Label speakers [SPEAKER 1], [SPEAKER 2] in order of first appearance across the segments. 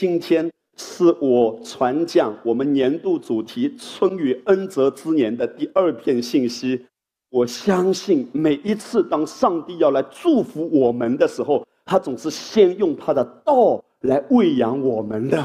[SPEAKER 1] 今天是我传讲我们年度主题“春雨恩泽之年”的第二篇信息。我相信每一次当上帝要来祝福我们的时候，他总是先用他的道来喂养我们的。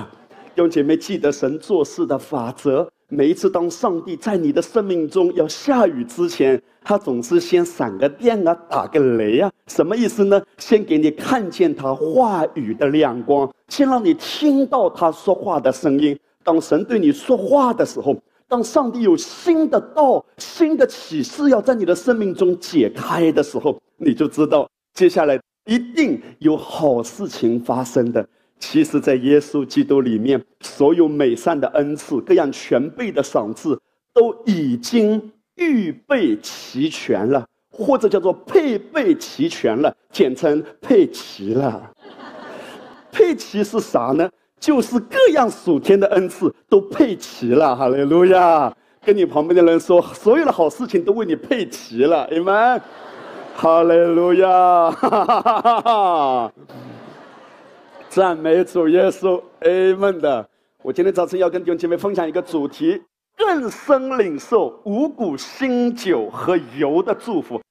[SPEAKER 1] 弟兄姐妹，记得神做事的法则。每一次当上帝在你的生命中要下雨之前，他总是先闪个电啊，打个雷啊，什么意思呢？先给你看见他话语的亮光，先让你听到他说话的声音。当神对你说话的时候。当上帝有新的道、新的启示要在你的生命中解开的时候，你就知道接下来一定有好事情发生的。其实，在耶稣基督里面，所有美善的恩赐、各样全备的赏赐，都已经预备齐全了，或者叫做配备齐全了，简称配齐了。配齐是啥呢？就是各样属天的恩赐都配齐了，哈利路亚！跟你旁边的人说，所有的好事情都为你配齐了，你们，哈利路亚！哈哈哈哈赞美主耶稣，amen 的。我今天早晨要跟弟兄姐妹分享一个主题：更深领受五谷新酒和油的祝福。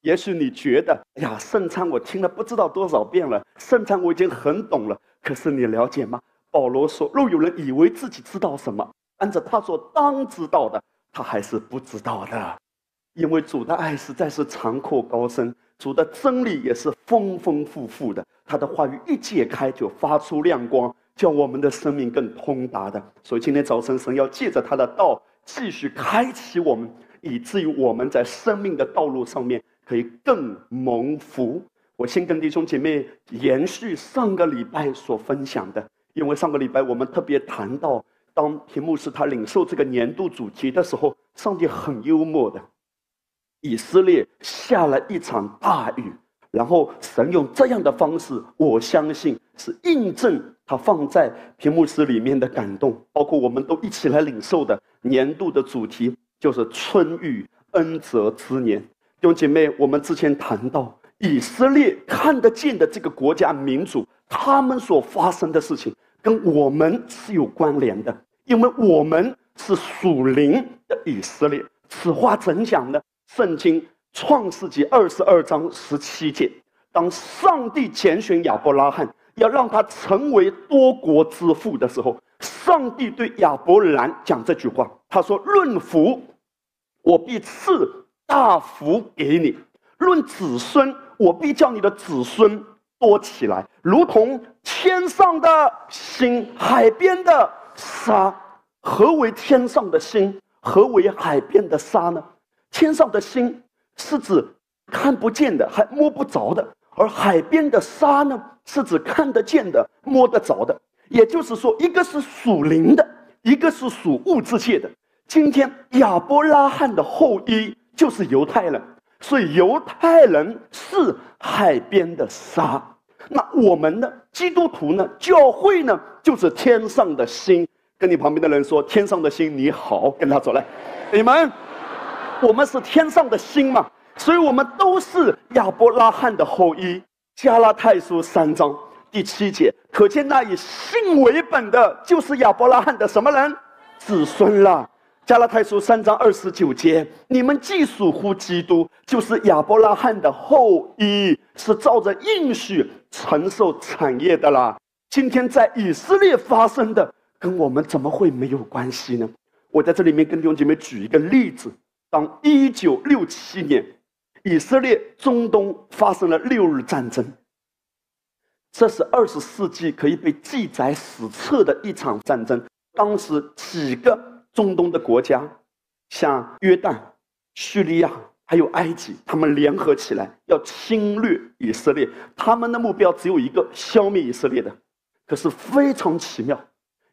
[SPEAKER 1] 也许你觉得，哎呀，圣餐我听了不知道多少遍了，圣餐我已经很懂了。可是你了解吗？保罗说：“若有人以为自己知道什么，按照他所当知道的，他还是不知道的。因为主的爱实在是长阔高深，主的真理也是丰丰富富的。他的话语一解开，就发出亮光，叫我们的生命更通达的。所以今天早晨，神要借着他的道，继续开启我们，以至于我们在生命的道路上面可以更蒙福。我先跟弟兄姐妹延续上个礼拜所分享的。”因为上个礼拜我们特别谈到，当屏幕是他领受这个年度主题的时候，上帝很幽默的，以色列下了一场大雨，然后神用这样的方式，我相信是印证他放在屏幕师里面的感动，包括我们都一起来领受的年度的主题就是春雨恩泽之年。弟兄姐妹，我们之前谈到以色列看得见的这个国家民主。他们所发生的事情跟我们是有关联的，因为我们是属灵的以色列。此话怎讲呢？圣经创世纪二十二章十七节，当上帝拣选亚伯拉罕，要让他成为多国之父的时候，上帝对亚伯兰讲这句话：“他说，论福，我必赐大福给你；论子孙，我必叫你的子孙。”多起来，如同天上的星，海边的沙。何为天上的星？何为海边的沙呢？天上的星是指看不见的，还摸不着的；而海边的沙呢，是指看得见的，摸得着的。也就是说，一个是属灵的，一个是属物质界的。今天亚伯拉罕的后裔就是犹太人，所以犹太人是海边的沙。那我们呢？基督徒呢？教会呢？就是天上的星。跟你旁边的人说：“天上的星，你好。”跟他走来，你们，我们是天上的星嘛？所以我们都是亚伯拉罕的后裔。加拉太书三章第七节，可见那以信为本的，就是亚伯拉罕的什么人？子孙了。加拉太书三章二十九节，你们既属乎基督，就是亚伯拉罕的后裔，是照着应许承受产业的啦。今天在以色列发生的，跟我们怎么会没有关系呢？我在这里面跟弟兄姐妹举一个例子：当一九六七年，以色列中东发生了六日战争，这是二十世纪可以被记载史册的一场战争。当时几个。中东的国家，像约旦、叙利亚还有埃及，他们联合起来要侵略以色列。他们的目标只有一个：消灭以色列的。可是非常奇妙，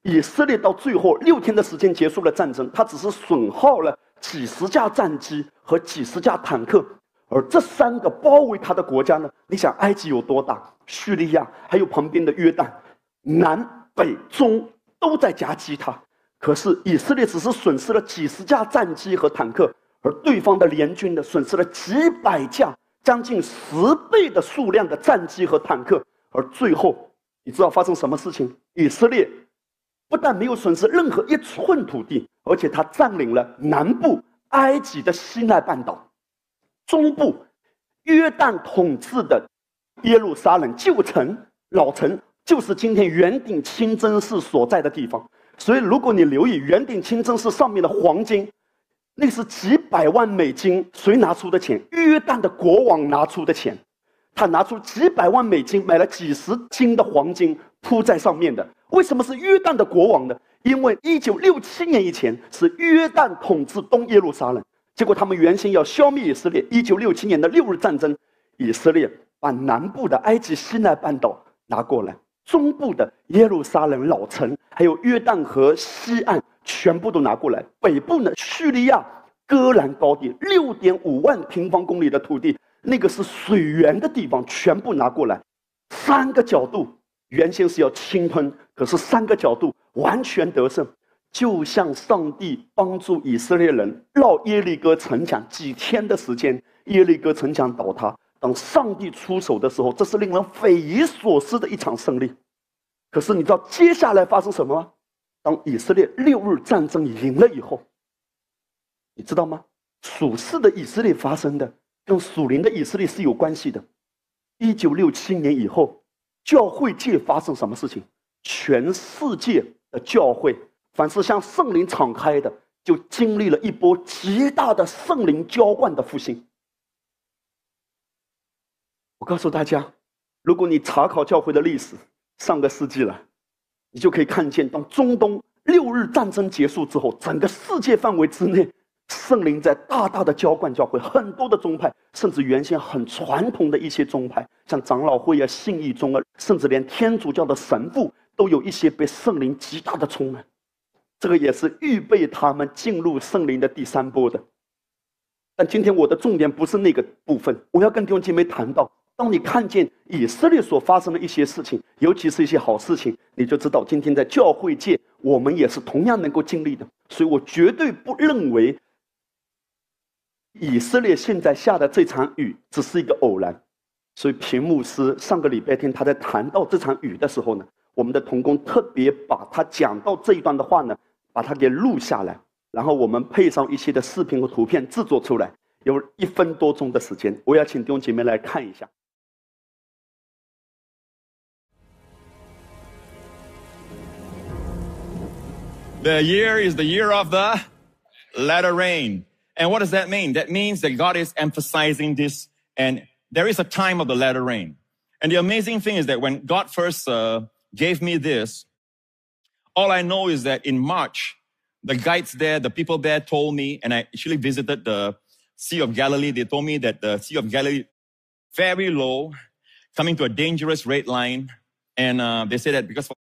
[SPEAKER 1] 以色列到最后六天的时间结束了战争，他只是损耗了几十架战机和几十架坦克。而这三个包围他的国家呢？你想，埃及有多大？叙利亚还有旁边的约旦，南北中都在夹击他。可是以色列只是损失了几十架战机和坦克，而对方的联军呢，损失了几百架，将近十倍的数量的战机和坦克。而最后，你知道发生什么事情？以色列不但没有损失任何一寸土地，而且他占领了南部埃及的西奈半岛，中部约旦统治的耶路撒冷旧城老城，就是今天圆顶清真寺所在的地方。所以，如果你留意圆顶清真寺上面的黄金，那是几百万美金，谁拿出的钱？约旦的国王拿出的钱，他拿出几百万美金买了几十斤的黄金铺在上面的。为什么是约旦的国王呢？因为一九六七年以前是约旦统治东耶路撒冷，结果他们原先要消灭以色列。一九六七年的六日战争，以色列把南部的埃及西奈半岛拿过来。中部的耶路撒冷老城，还有约旦河西岸，全部都拿过来。北部呢，叙利亚戈兰高地六点五万平方公里的土地，那个是水源的地方，全部拿过来。三个角度原先是要侵吞，可是三个角度完全得胜，就像上帝帮助以色列人绕耶利哥城墙几天的时间，耶利哥城墙倒塌。当上帝出手的时候，这是令人匪夷所思的一场胜利。可是你知道接下来发生什么吗？当以色列六日战争赢了以后，你知道吗？属世的以色列发生的跟属灵的以色列是有关系的。一九六七年以后，教会界发生什么事情？全世界的教会，凡是向圣灵敞开的，就经历了一波极大的圣灵浇灌的复兴。我告诉大家，如果你查考教会的历史，上个世纪了，你就可以看见，当中东六日战争结束之后，整个世界范围之内，圣灵在大大的浇灌教会，很多的宗派，甚至原先很传统的一些宗派，像长老会啊、信义宗啊，甚至连天主教的神父，都有一些被圣灵极大的充满。这个也是预备他们进入圣灵的第三波的。但今天我的重点不是那个部分，我要跟弟兄姐妹谈到。当你看见以色列所发生的一些事情，尤其是一些好事情，你就知道今天在教会界，我们也是同样能够经历的。所以我绝对不认为以色列现在下的这场雨只是一个偶然。所以平牧师上个礼拜天他在谈到这场雨的时候呢，我们的童工特别把他讲到这一段的话呢，把它给录下来，然后我们配上一些的视频和图片制作出来，有一分多钟的时间，我要请弟兄姐妹来看一下。
[SPEAKER 2] The year is the year of the latter rain. And what does that mean? That means that God is emphasizing this and there is a time of the latter rain. And the amazing thing is that when God first uh, gave me this, all I know is that in March, the guides there, the people there told me, and I actually visited the Sea of Galilee. They told me that the Sea of Galilee very low, coming to a dangerous red line. And uh, they said that because for,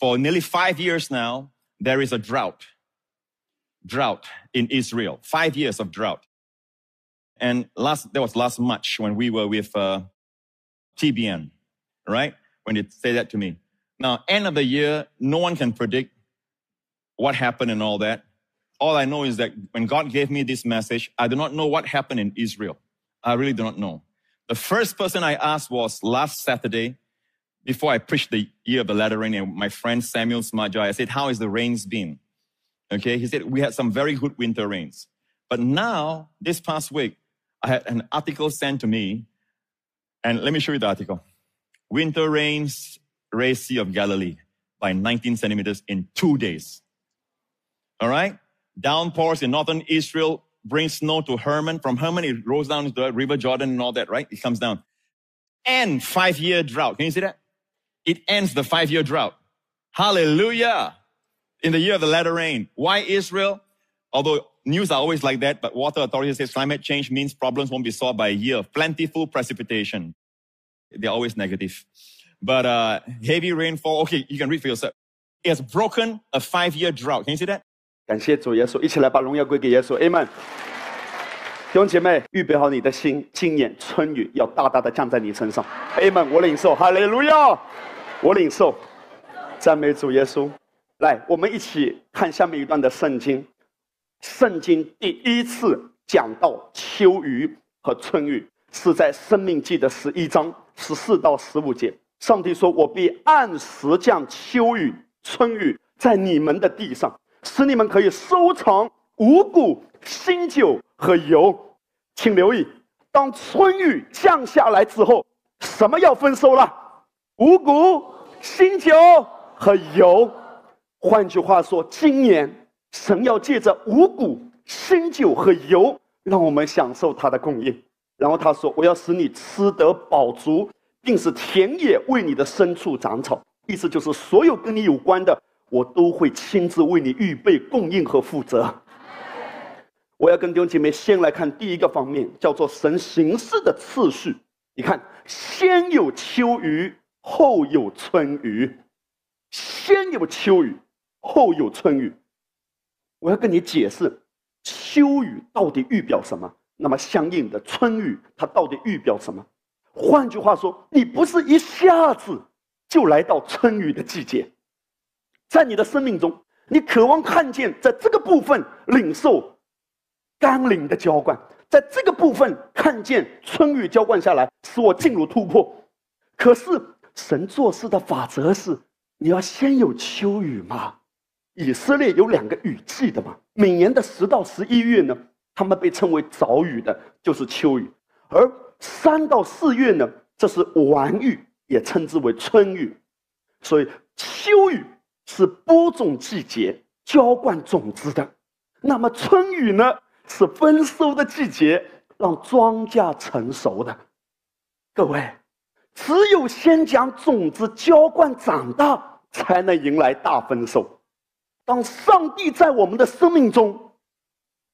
[SPEAKER 2] for nearly five years now, there is a drought. Drought in Israel. Five years of drought. And last, that was last March when we were with uh, TBN, right? When they say that to me. Now, end of the year, no one can predict what happened and all that. All I know is that when God gave me this message, I do not know what happened in Israel. I really do not know. The first person I asked was last Saturday before I preached the year of the latter rain, and my friend Samuel Smaja, I said, how has the rains been? Okay. He said, we had some very good winter rains. But now, this past week, I had an article sent to me. And let me show you the article. Winter rains raise Sea of Galilee by 19 centimeters in two days. All right. Downpours in northern Israel bring snow to Hermon. From Hermon, it rolls down the River Jordan and all that, right? It comes down. And five year drought. Can you see that? it ends the five year drought. Hallelujah In the year of the latter rain. Why Israel? Although news are always like that, but water authorities say climate change means problems won't be solved by a year of plentiful precipitation. They're always negative. But uh, heavy rainfall, okay, you can read for yourself. It has broken a five year drought. Can you see that?
[SPEAKER 1] 感谢主耶稣，一起来把荣耀归给耶稣，Amen。弟兄姐妹，预备好你的心，今年春雨要大大的降在你身上，Amen。我领受，哈利路亚。我领受，赞美主耶稣。 来，我们一起看下面一段的圣经。圣经第一次讲到秋雨和春雨，是在《生命记》的十一章十四到十五节。上帝说：“我必按时降秋雨、春雨在你们的地上，使你们可以收藏五谷、新酒和油。”请留意，当春雨降下来之后，什么要丰收了？五谷、新酒和油。换句话说，今年神要借着五谷、新酒和油，让我们享受他的供应。然后他说：“我要使你吃得饱足，并使田野为你的牲畜长草。”意思就是，所有跟你有关的，我都会亲自为你预备供应和负责。我要跟弟兄姐妹先来看第一个方面，叫做神行事的次序。你看，先有秋雨，后有春雨；先有秋雨，后有春雨。我要跟你解释，秋雨到底预表什么？那么相应的春雨，它到底预表什么？换句话说，你不是一下子就来到春雨的季节，在你的生命中，你渴望看见在这个部分领受甘霖的浇灌，在这个部分看见春雨浇灌下来，使我进入突破。可是神做事的法则是，你要先有秋雨嘛？以色列有两个雨季的嘛？每年的十到十一月呢？他们被称为早雨的，就是秋雨；而三到四月呢，这是晚雨，也称之为春雨。所以秋雨是播种季节，浇灌种子的；那么春雨呢，是丰收的季节，让庄稼成熟的。各位，只有先将种子浇灌长大，才能迎来大丰收。当上帝在我们的生命中。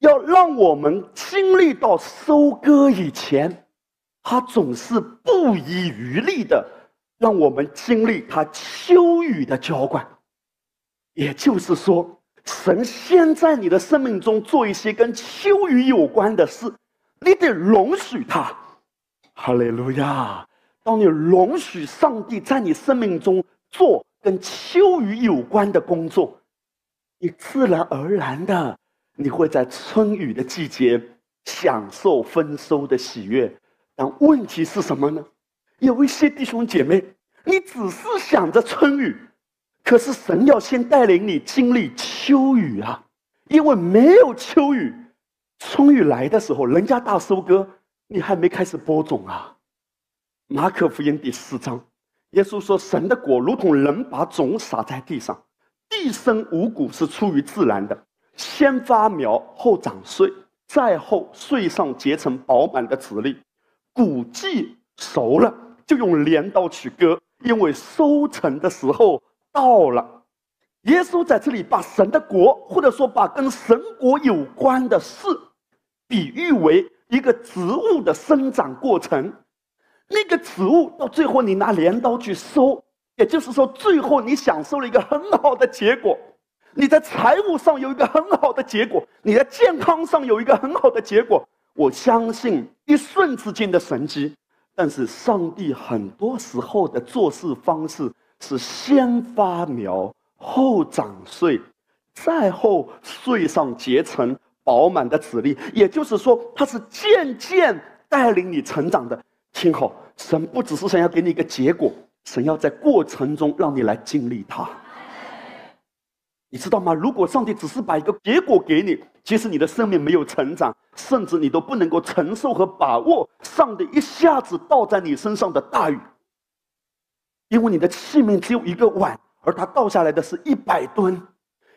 [SPEAKER 1] 要让我们经历到收割以前，他总是不遗余力的让我们经历他秋雨的浇灌。也就是说，神先在你的生命中做一些跟秋雨有关的事，你得容许他。哈利路亚！当你容许上帝在你生命中做跟秋雨有关的工作，你自然而然的。你会在春雨的季节享受丰收的喜悦，但问题是什么呢？有一些弟兄姐妹，你只是想着春雨，可是神要先带领你经历秋雨啊！因为没有秋雨，春雨来的时候，人家大收割，你还没开始播种啊。马可福音第四章，耶稣说：“神的果如同人把种撒在地上，一生五谷是出于自然的。”先发苗，后长穗，再后穗上结成饱满的籽粒。谷季熟了，就用镰刀去割，因为收成的时候到了。耶稣在这里把神的国，或者说把跟神国有关的事，比喻为一个植物的生长过程。那个植物到最后，你拿镰刀去收，也就是说，最后你享受了一个很好的结果。你在财务上有一个很好的结果，你在健康上有一个很好的结果。我相信一瞬之间的神迹，但是上帝很多时候的做事方式是先发苗，后长穗，再后穗上结成饱满的籽粒。也就是说，他是渐渐带领你成长的。听好，神不只是想要给你一个结果，神要在过程中让你来经历它。你知道吗？如果上帝只是把一个结果给你，即使你的生命没有成长，甚至你都不能够承受和把握上帝一下子倒在你身上的大雨，因为你的器皿只有一个碗，而他倒下来的是一百吨，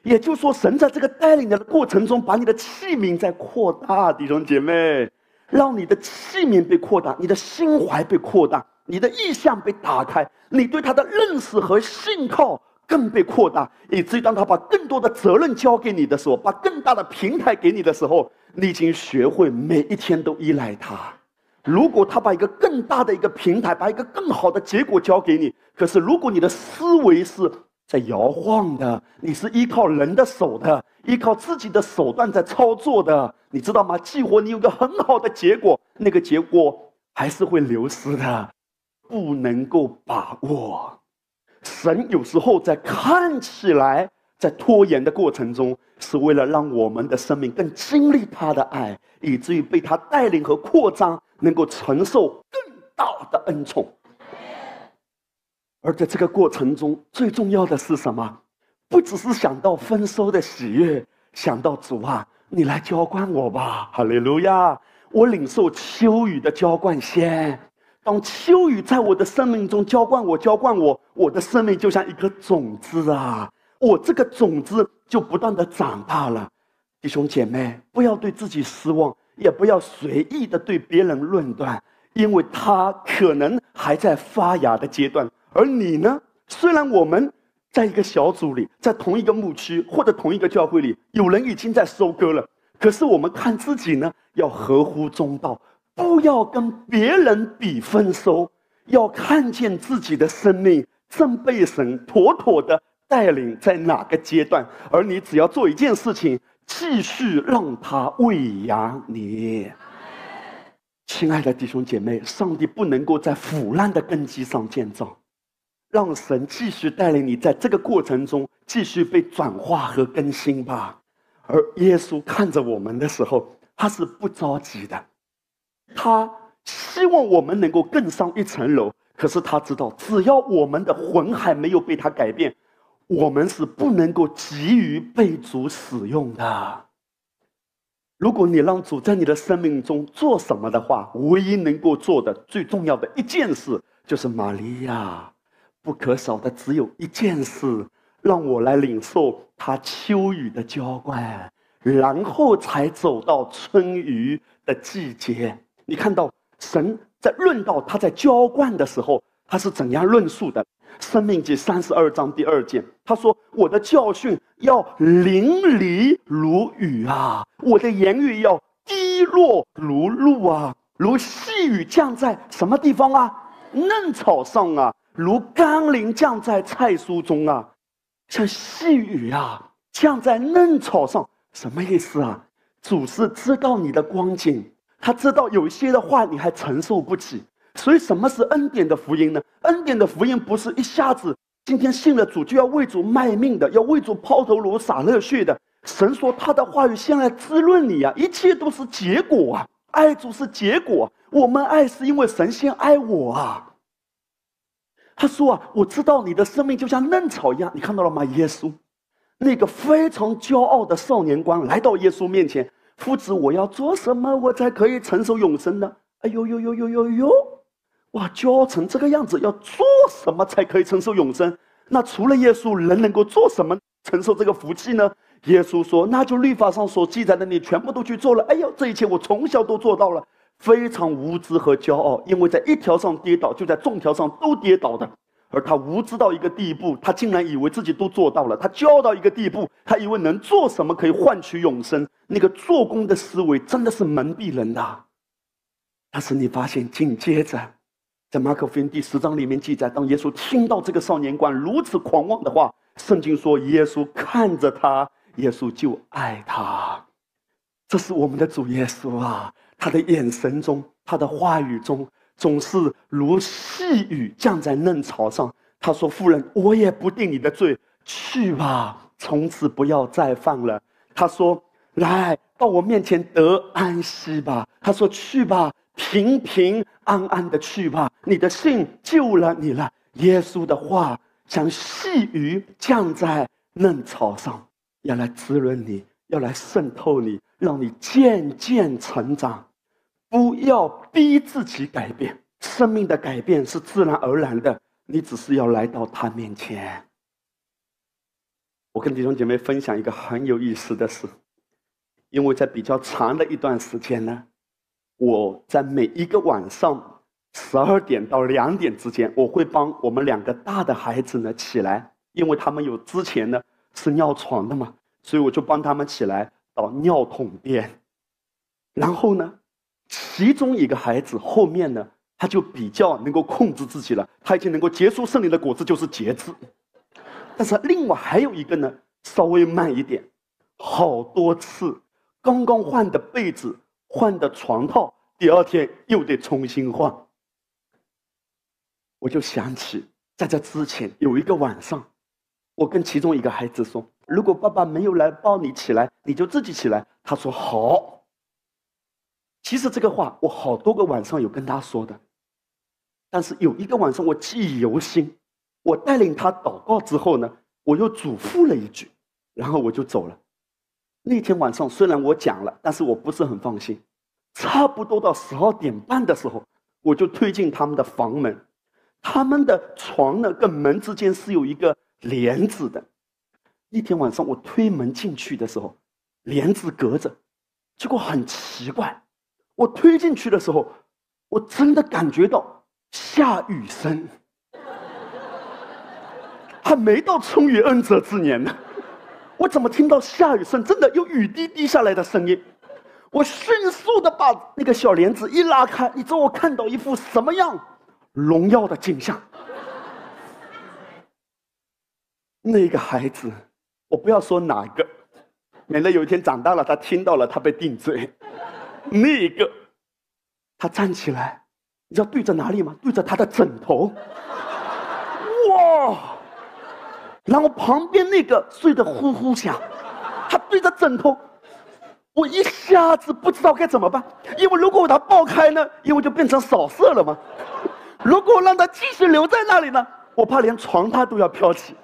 [SPEAKER 1] 也就是说，神在这个带领的过程中，把你的器皿在扩大，弟兄姐妹，让你的器皿被扩大，你的心怀被扩大，你的意向被打开，你对他的认识和信靠。更被扩大，以至于当他把更多的责任交给你的时候，把更大的平台给你的时候，你已经学会每一天都依赖他。如果他把一个更大的一个平台，把一个更好的结果交给你，可是如果你的思维是在摇晃的，你是依靠人的手的，依靠自己的手段在操作的，你知道吗？激活你有个很好的结果，那个结果还是会流失的，不能够把握。神有时候在看起来在拖延的过程中，是为了让我们的生命更经历他的爱，以至于被他带领和扩张，能够承受更大的恩宠。而在这个过程中，最重要的是什么？不只是想到丰收的喜悦，想到主啊，你来浇灌我吧，哈利路亚！我领受秋雨的浇灌先。当秋雨在我的生命中浇灌我，浇灌我，我的生命就像一颗种子啊！我这个种子就不断的长大了。弟兄姐妹，不要对自己失望，也不要随意的对别人论断，因为他可能还在发芽的阶段，而你呢？虽然我们在一个小组里，在同一个牧区或者同一个教会里，有人已经在收割了，可是我们看自己呢，要合乎中道。不要跟别人比丰收，要看见自己的生命正被神妥妥的带领在哪个阶段，而你只要做一件事情，继续让他喂养你。亲爱的弟兄姐妹，上帝不能够在腐烂的根基上建造，让神继续带领你在这个过程中继续被转化和更新吧。而耶稣看着我们的时候，他是不着急的。他希望我们能够更上一层楼，可是他知道，只要我们的魂还没有被他改变，我们是不能够急于被主使用的。如果你让主在你的生命中做什么的话，唯一能够做的最重要的一件事，就是玛利亚不可少的只有一件事，让我来领受他秋雨的浇灌，然后才走到春雨的季节。你看到神在论到他在浇灌的时候，他是怎样论述的？生命记三十二章第二节，他说：“我的教训要淋漓如雨啊，我的言语要滴落如露啊，如细雨降在什么地方啊？嫩草上啊，如甘霖降在菜蔬中啊，像细雨啊，降在嫩草上，什么意思啊？主是知道你的光景。”他知道有一些的话你还承受不起，所以什么是恩典的福音呢？恩典的福音不是一下子今天信了主就要为主卖命的，要为主抛头颅洒热血的。神说他的话语先来滋润你啊，一切都是结果啊，爱主是结果。我们爱是因为神先爱我啊。他说啊，我知道你的生命就像嫩草一样，你看到了吗？耶稣，那个非常骄傲的少年官来到耶稣面前。夫子，我要做什么，我才可以承受永生呢？哎呦呦呦呦呦呦！哇，骄傲成这个样子，要做什么才可以承受永生？那除了耶稣，人能够做什么承受这个福气呢？耶稣说：“那就律法上所记载的，你全部都去做了。”哎呦，这一切我从小都做到了，非常无知和骄傲，因为在一条上跌倒，就在众条上都跌倒的。而他无知到一个地步，他竟然以为自己都做到了。他骄傲到一个地步，他以为能做什么可以换取永生。那个做工的思维真的是蒙蔽人的。但是你发现，紧接着，在马可福音第十章里面记载，当耶稣听到这个少年官如此狂妄的话，圣经说，耶稣看着他，耶稣就爱他。这是我们的主耶稣啊！他的眼神中，他的话语中。总是如细雨降在嫩草上。他说：“夫人，我也不定你的罪，去吧，从此不要再犯了。”他说：“来到我面前得安息吧。”他说：“去吧，平平安安的去吧，你的信救了你了。”耶稣的话像细雨降在嫩草上，要来滋润你，要来渗透你，让你渐渐成长。不要逼自己改变，生命的改变是自然而然的。你只是要来到他面前。我跟弟兄姐妹分享一个很有意思的事，因为在比较长的一段时间呢，我在每一个晚上十二点到两点之间，我会帮我们两个大的孩子呢起来，因为他们有之前呢是尿床的嘛，所以我就帮他们起来到尿桶边，然后呢。其中一个孩子后面呢，他就比较能够控制自己了，他已经能够结出圣灵的果子，就是节制。但是另外还有一个呢，稍微慢一点，好多次刚刚换的被子、换的床套，第二天又得重新换。我就想起在这之前有一个晚上，我跟其中一个孩子说：“如果爸爸没有来抱你起来，你就自己起来。”他说：“好。”其实这个话我好多个晚上有跟他说的，但是有一个晚上我记忆犹新，我带领他祷告之后呢，我又嘱咐了一句，然后我就走了。那天晚上虽然我讲了，但是我不是很放心。差不多到十二点半的时候，我就推进他们的房门，他们的床呢跟门之间是有一个帘子的。那天晚上我推门进去的时候，帘子隔着，结果很奇怪，我推进去的时候，我真的感觉到下雨声，还没到春雨恩泽之年呢，我怎么听到下雨声？真的有雨滴滴下来的声音。我迅速的把那个小帘子一拉开，你知道我看到一副什么样荣耀的景象？那个孩子，我不要说哪个，免得有一天长大了他听到了他被定罪。那个，他站起来，你知道对着哪里吗？对着他的枕头。哇！然后旁边那个睡得呼呼响，他对着枕头。我一下子不知道该怎么办，因为如果我把它爆开呢，因为就变成扫射了嘛。如果我让它继续留在那里呢，我怕连床榻都要飘起。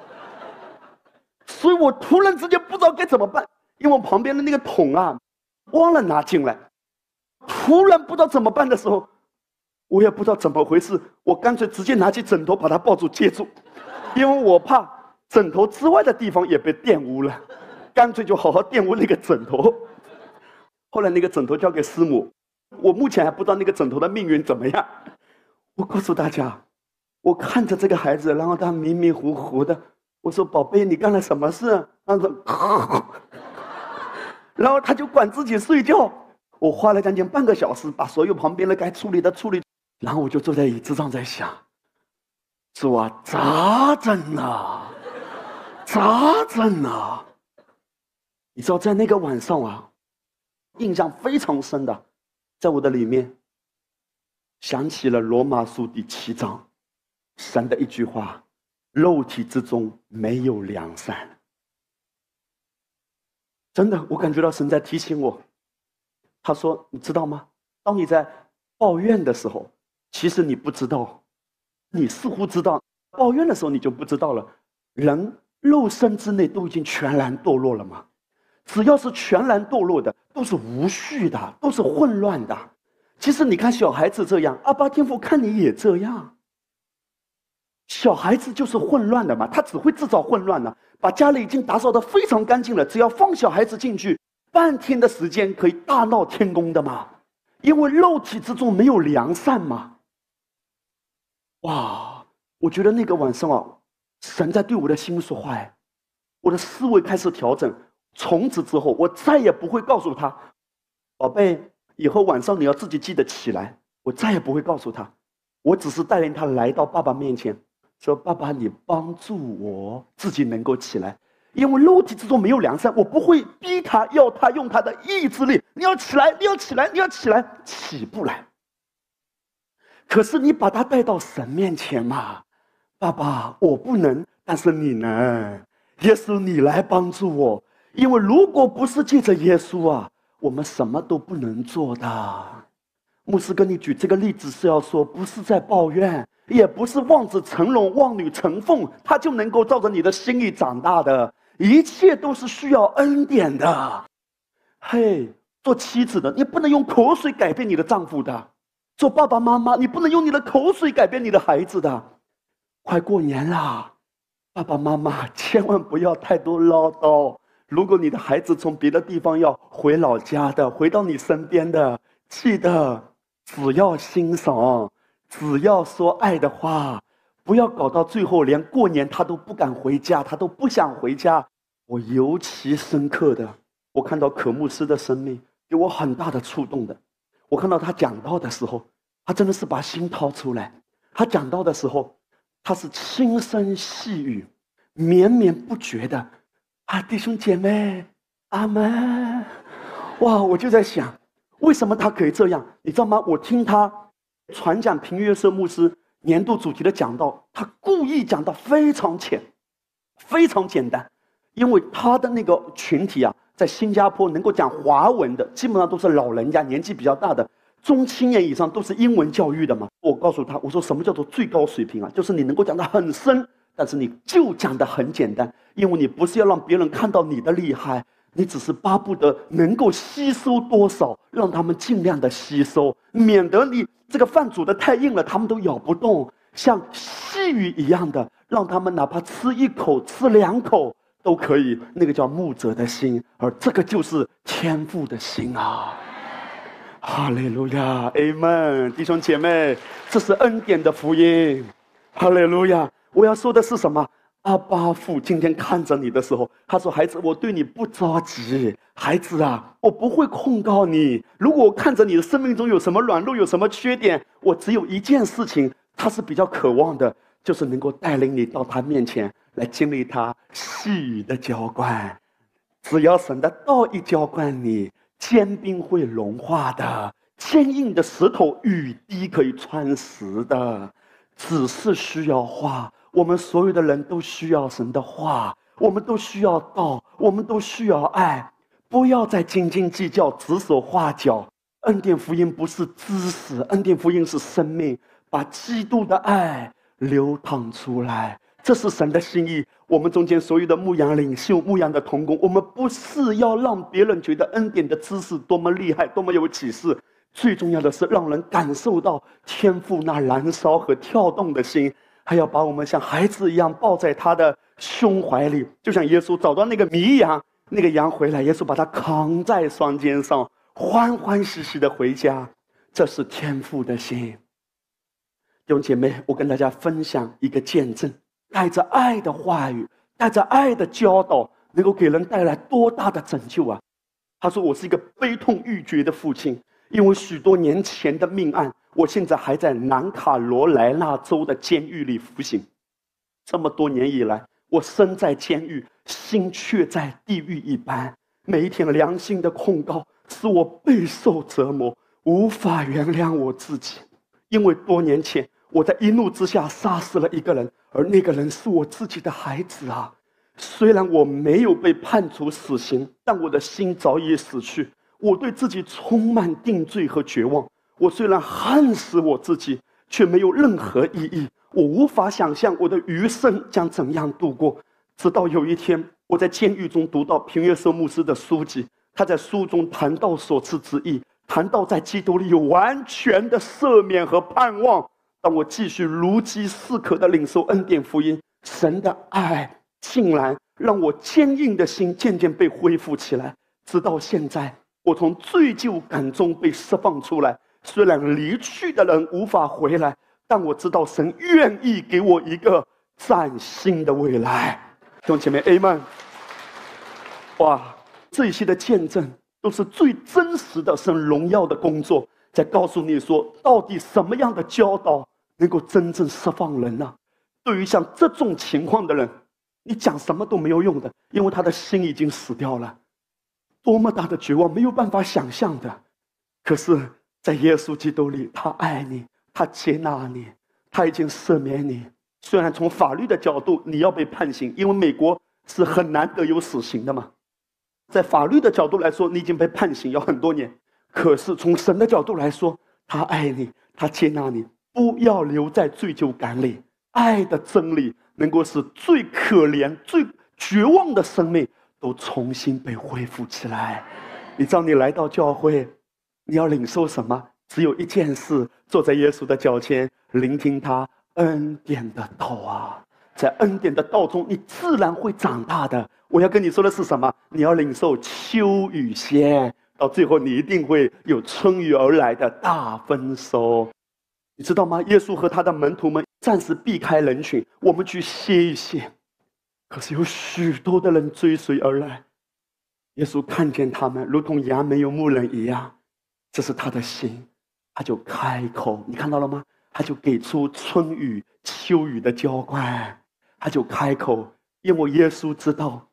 [SPEAKER 1] 所以我突然之间不知道该怎么办，因为我旁边的那个桶啊，忘了拿进来。突然不知道怎么办的时候，我也不知道怎么回事，我干脆直接拿起枕头把他抱住接住，因为我怕枕头之外的地方也被玷污了，干脆就好好玷污那个枕头。后来那个枕头交给师母，我目前还不知道那个枕头的命运怎么样。我告诉大家，我看着这个孩子，然后他迷迷糊糊的，我说：“宝贝，你干了什么事？”他说：“然后他就管自己睡觉。我花了将近半个小时，把所有旁边的该处理的处理，然后我就坐在椅子上在想：主啊，咋整啊？咋整啊？你知道，在那个晚上啊。印象非常深的，在我的里面，想起了罗马书第七章，神的一句话：“肉体之中没有良善。”真的，我感觉到神在提醒我。他说：“你知道吗？当你在抱怨的时候，其实你不知道，你似乎知道；抱怨的时候，你就不知道了。人肉身之内都已经全然堕落了吗？”只要是全然堕落的，都是无序的，都是混乱的。其实你看小孩子这样，阿巴天父看你也这样。小孩子就是混乱的嘛，他只会制造混乱呢。把家里已经打扫的非常干净了，只要放小孩子进去，半天的时间可以大闹天宫的嘛。因为肉体之中没有良善嘛。哇，我觉得那个晚上啊，神在对我的心说话，哎，我的思维开始调整。从此之后，我再也不会告诉他：“宝贝，以后晚上你要自己记得起来。”我再也不会告诉他，我只是带领他来到爸爸面前，说：“爸爸，你帮助我自己能够起来，因为肉体之中没有良善，我不会逼他，要他用他的意志力。你要起来，你要起来，你要起来，起不来。可是你把他带到神面前嘛，爸爸，我不能，但是你能，耶稣，你来帮助我。”因为如果不是借着耶稣啊，我们什么都不能做的。牧师跟你举这个例子是要说，不是在抱怨，也不是望子成龙、望女成凤，他就能够照着你的心意长大的。一切都是需要恩典的。嘿，做妻子的，你不能用口水改变你的丈夫的；做爸爸妈妈，你不能用你的口水改变你的孩子的。快过年啦，爸爸妈妈千万不要太多唠叨。如果你的孩子从别的地方要回老家的，回到你身边的，记得只要欣赏，只要说爱的话，不要搞到最后连过年他都不敢回家，他都不想回家。我尤其深刻的，我看到可牧师的生命给我很大的触动的。我看到他讲到的时候，他真的是把心掏出来。他讲到的时候，他是轻声细语，绵绵不绝的。啊，弟兄姐妹，阿门！哇，我就在想，为什么他可以这样？你知道吗？我听他传讲平约瑟牧师年度主题的讲道，他故意讲的非常浅，非常简单，因为他的那个群体啊，在新加坡能够讲华文的，基本上都是老人家，年纪比较大的，中青年以上都是英文教育的嘛。我告诉他，我说什么叫做最高水平啊？就是你能够讲的很深。但是你就讲的很简单，因为你不是要让别人看到你的厉害，你只是巴不得能够吸收多少，让他们尽量的吸收，免得你这个饭煮的太硬了，他们都咬不动。像细雨一样的，让他们哪怕吃一口、吃两口都可以。那个叫牧者的心，而这个就是天父的心啊！哈利路亚，Amen，弟兄姐妹，这是恩典的福音。哈利路亚！我要说的是什么？阿巴父今天看着你的时候，他说：“孩子，我对你不着急。孩子啊，我不会控告你。如果我看着你的生命中有什么软弱，有什么缺点，我只有一件事情。”他是比较渴望的，就是能够带领你到他面前来经历他细雨的浇灌。只要神的道一浇灌你，坚冰会融化的，坚硬的石头雨滴可以穿石的。只是需要花，我们所有的人都需要神的话，我们都需要道，我们都需要爱。不要再斤斤计较、指手画脚。恩典福音不是知识，恩典福音是生命。把基督的爱流淌出来，这是神的心意。我们中间所有的牧羊领袖、牧羊的童工，我们不是要让别人觉得恩典的知识多么厉害、多么有启示，最重要的是让人感受到天赋那燃烧和跳动的心，还要把我们像孩子一样抱在他的胸怀里，就像耶稣找到那个迷羊，那个羊回来，耶稣把他扛在双肩上，欢欢喜喜的回家。这是天赋的心。弟兄姐妹，我跟大家分享一个见证：带着爱的话语，带着爱的教导，能够给人带来多大的拯救啊！他说：“我是一个悲痛欲绝的父亲，因为许多年前的命案，我现在还在南卡罗来纳州的监狱里服刑。这么多年以来，我身在监狱，心却在地狱一般。每一天良心的控告使我备受折磨，无法原谅我自己，因为多年前。”我在一怒之下杀死了一个人，而那个人是我自己的孩子啊！虽然我没有被判处死刑，但我的心早已死去。我对自己充满定罪和绝望。我虽然恨死我自己，却没有任何意义。我无法想象我的余生将怎样度过。直到有一天，我在监狱中读到平约瑟牧师的书籍，他在书中谈到所赐之意，谈到在基督里有完全的赦免和盼望。当我继续如饥似渴的领受恩典福音，神的爱竟然让我坚硬的心渐渐被恢复起来。直到现在，我从罪疚感中被释放出来。虽然离去的人无法回来，但我知道神愿意给我一个崭新的未来。弟兄姐妹，A 吗。哇，这些的见证都是最真实的神荣耀的工作。在告诉你说，到底什么样的教导能够真正释放人呢？对于像这种情况的人，你讲什么都没有用的，因为他的心已经死掉了。多么大的绝望，没有办法想象的。可是，在耶稣基督里，他爱你，他接纳你，他已经赦免你。虽然从法律的角度，你要被判刑，因为美国是很难得有死刑的嘛。在法律的角度来说，你已经被判刑要很多年。可是从神的角度来说，他爱你，他接纳你，不要留在罪疚感里。爱的真理能够使最可怜、最绝望的生命都重新被恢复起来。你知道，你来到教会，你要领受什么？只有一件事：坐在耶稣的脚前，聆听他恩典的道啊！在恩典的道中，你自然会长大的。我要跟你说的是什么？你要领受秋雨先。到最后，你一定会有春雨而来的大丰收，你知道吗？耶稣和他的门徒们暂时避开人群，我们去歇一歇。可是有许多的人追随而来，耶稣看见他们如同羊没有牧人一样，这是他的心，他就开口。你看到了吗？他就给出春雨、秋雨的浇灌，他就开口，因为耶稣知道，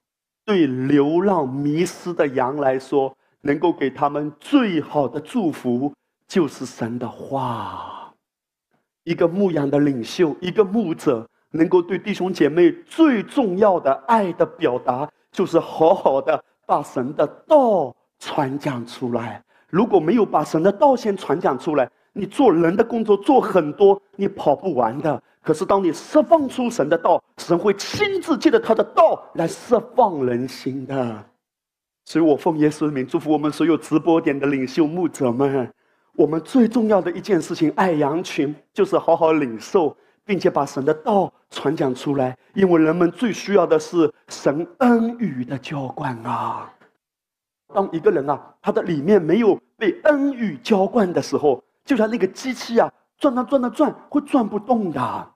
[SPEAKER 1] 对流浪迷失的羊来说。能够给他们最好的祝福，就是神的话。一个牧羊的领袖，一个牧者，能够对弟兄姐妹最重要的爱的表达，就是好好的把神的道传讲出来。如果没有把神的道先传讲出来，你做人的工作做很多，你跑不完的。可是当你释放出神的道，神会亲自借着他的道来释放人心的。所以我奉耶稣的名祝福我们所有直播点的领袖牧者们。我们最重要的一件事情，爱羊群，就是好好领受，并且把神的道传讲出来。因为人们最需要的是神恩语的浇灌啊。当一个人啊，他的里面没有被恩语浇灌的时候，就像那个机器啊，转啊转啊转，会转不动的。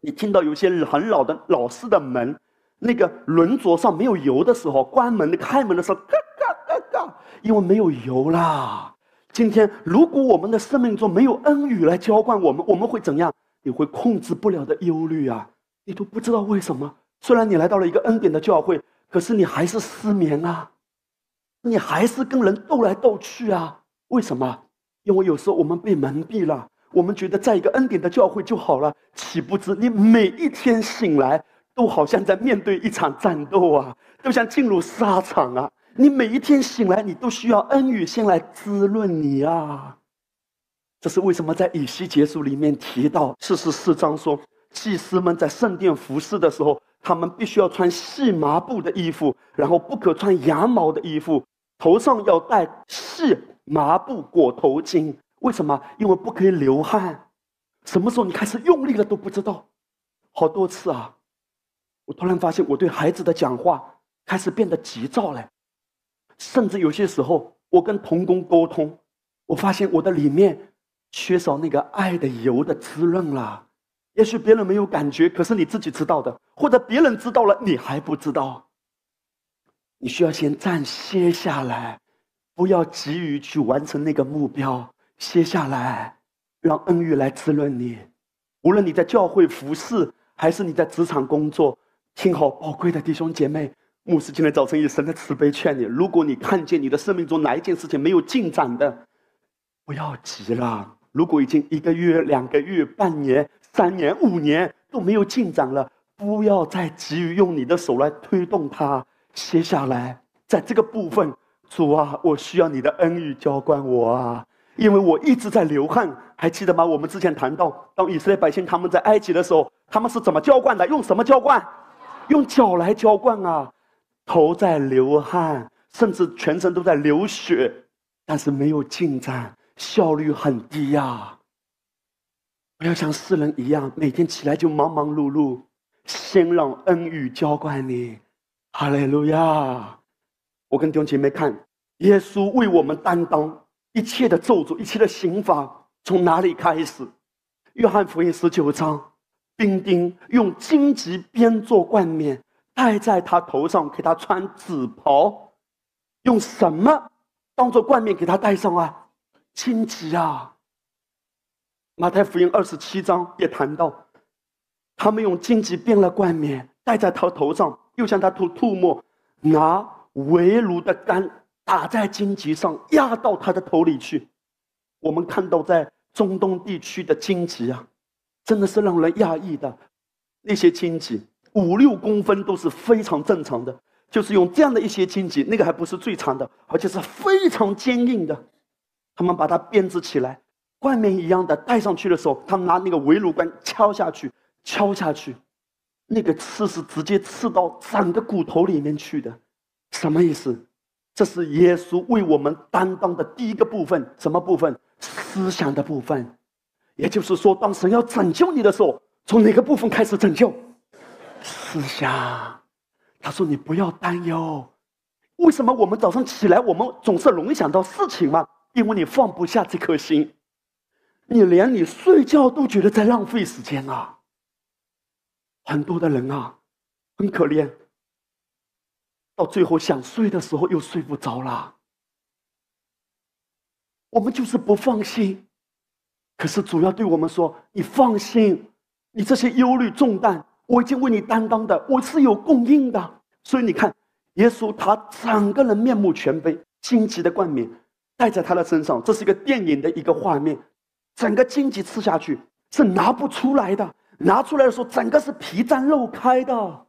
[SPEAKER 1] 你听到有些很老的老式的门，那个轮轴上没有油的时候，关门、开门的时候，嘎嘎嘎嘎，因为没有油啦。今天，如果我们的生命中没有恩雨来浇灌我们，我们会怎样？你会控制不了的忧虑啊！你都不知道为什么。虽然你来到了一个恩典的教会，可是你还是失眠啊，你还是跟人斗来斗去啊。为什么？因为有时候我们被蒙蔽了，我们觉得在一个恩典的教会就好了，岂不知你每一天醒来都好像在面对一场战斗啊，都像进入沙场啊。你每一天醒来，你都需要恩雨先来滋润你啊！这是为什么在以西结书里面提到四十四章说，祭司们在圣殿服侍的时候，他们必须要穿细麻布的衣服，然后不可穿羊毛的衣服，头上要戴细麻布裹头巾。为什么？因为不可以流汗。什么时候你开始用力了都不知道。好多次啊，我突然发现我对孩子的讲话开始变得急躁了。甚至有些时候，我跟童工沟通，我发现我的里面缺少那个爱的油的滋润了。也许别人没有感觉，可是你自己知道的，或者别人知道了，你还不知道。你需要先暂歇下来，不要急于去完成那个目标，歇下来，让恩雨来滋润你。无论你在教会服侍，还是你在职场工作，听好，宝贵的弟兄姐妹。牧师今天早晨以神的慈悲劝你：如果你看见你的生命中哪一件事情没有进展的，不要急了。如果已经一个月、两个月、半年、三年、五年都没有进展了，不要再急于用你的手来推动它。接下来，在这个部分，主啊，我需要你的恩雨浇灌我啊，因为我一直在流汗。还记得吗？我们之前谈到，当以色列百姓他们在埃及的时候，他们是怎么浇灌的？用什么浇灌？用脚来浇灌啊。头在流汗，甚至全身都在流血，但是没有进展，效率很低呀。不要像世人一样，每天起来就忙忙碌碌，先让恩雨浇灌你。哈利路亚！我跟弟兄姐妹看，耶稣为我们担当一切的咒诅，一切的刑罚，从哪里开始？约翰福音十九章，兵丁用荆棘编做冠冕。戴在他头上，给他穿紫袍，用什么当做冠冕给他戴上啊？荆棘啊！马太福音二十七章也谈到，他们用荆棘编了冠冕戴在他头上，又向他吐吐沫，拿围炉的杆打在荆棘上，压到他的头里去。我们看到在中东地区的荆棘啊，真的是让人讶异的，那些荆棘。五六公分都是非常正常的，就是用这样的一些荆棘，那个还不是最长的，而且是非常坚硬的。他们把它编织起来，冠冕一样的戴上去的时候，他们拿那个围炉杆敲下去，敲下去，那个刺是直接刺到整个骨头里面去的。什么意思？这是耶稣为我们担当的第一个部分，什么部分？思想的部分。也就是说，当神要拯救你的时候，从哪个部分开始拯救？思想，他说：“你不要担忧，为什么我们早上起来，我们总是容易想到事情嘛？因为你放不下这颗心，你连你睡觉都觉得在浪费时间啊。很多的人啊，很可怜，到最后想睡的时候又睡不着了。我们就是不放心，可是主要对我们说：你放心，你这些忧虑重担。”我已经为你担当的，我是有供应的。所以你看，耶稣他整个人面目全非，荆棘的冠冕戴在他的身上，这是一个电影的一个画面。整个荆棘刺下去是拿不出来的，拿出来的时候，整个是皮绽肉开的。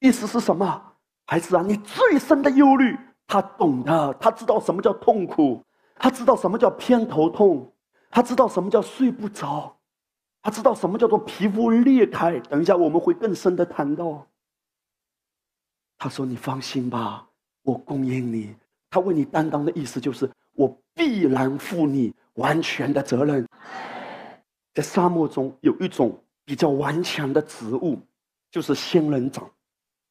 [SPEAKER 1] 意思是什么？孩子啊，你最深的忧虑，他懂的，他知道什么叫痛苦，他知道什么叫偏头痛，他知道什么叫睡不着。他知道什么叫做皮肤裂开。等一下我们会更深的谈到。他说：“你放心吧，我供应你。他为你担当的意思就是，我必然负你完全的责任。”在沙漠中有一种比较顽强的植物，就是仙人掌。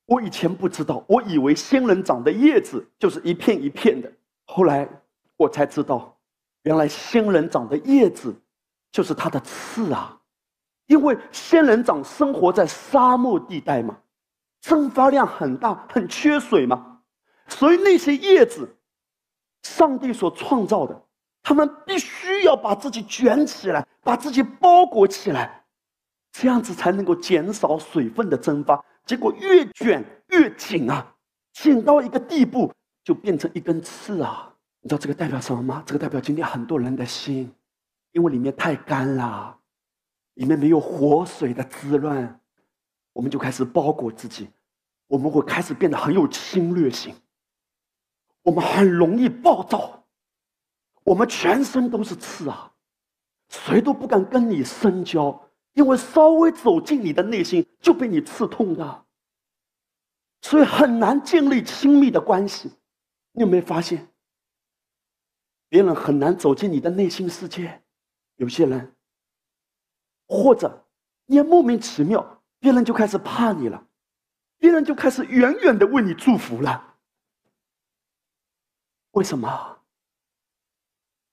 [SPEAKER 1] 我以前不知道，我以为仙人掌的叶子就是一片一片的。后来我才知道，原来仙人掌的叶子就是它的刺啊！因为仙人掌生活在沙漠地带嘛，蒸发量很大，很缺水嘛，所以那些叶子，上帝所创造的，他们必须要把自己卷起来，把自己包裹起来，这样子才能够减少水分的蒸发。结果越卷越紧啊，紧到一个地步就变成一根刺啊！你知道这个代表什么吗？这个代表今天很多人的心，因为里面太干了，里面没有活水的滋润，我们就开始包裹自己，我们会开始变得很有侵略性，我们很容易暴躁，我们全身都是刺啊，谁都不敢跟你深交。因为稍微走进你的内心，就被你刺痛的，所以很难建立亲密的关系。你有没有发现，别人很难走进你的内心世界？有些人，或者你也莫名其妙，别人就开始怕你了，别人就开始远远的为你祝福了。为什么？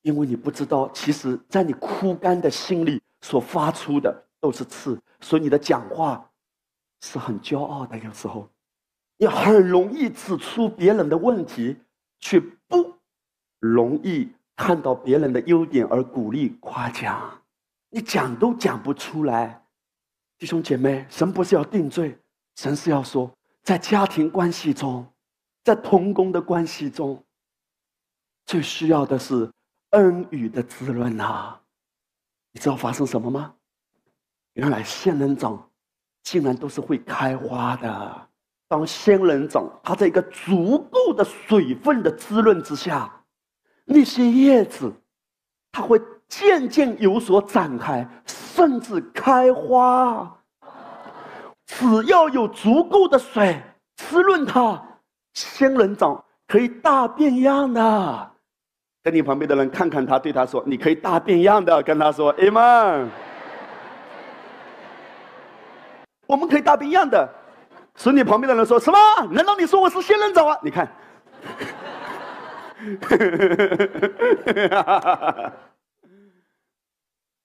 [SPEAKER 1] 因为你不知道，其实，在你枯干的心里所发出的。都是刺，所以你的讲话是很骄傲的。有时候，你很容易指出别人的问题，却不容易看到别人的优点而鼓励夸奖。你讲都讲不出来，弟兄姐妹，神不是要定罪，神是要说，在家庭关系中，在同工的关系中，最需要的是恩雨的滋润啊！你知道发生什么吗？原来仙人掌竟然都是会开花的。当仙人掌它在一个足够的水分的滋润之下，那些叶子它会渐渐有所展开，甚至开花。只要有足够的水滋润它，仙人掌可以大变样的。跟你旁边的人看看他，对他说：“你可以大变样的。”跟他说：“Amen。”我们可以大变样的，所以你旁边的人说什么？难道你说我是仙人掌啊？你看，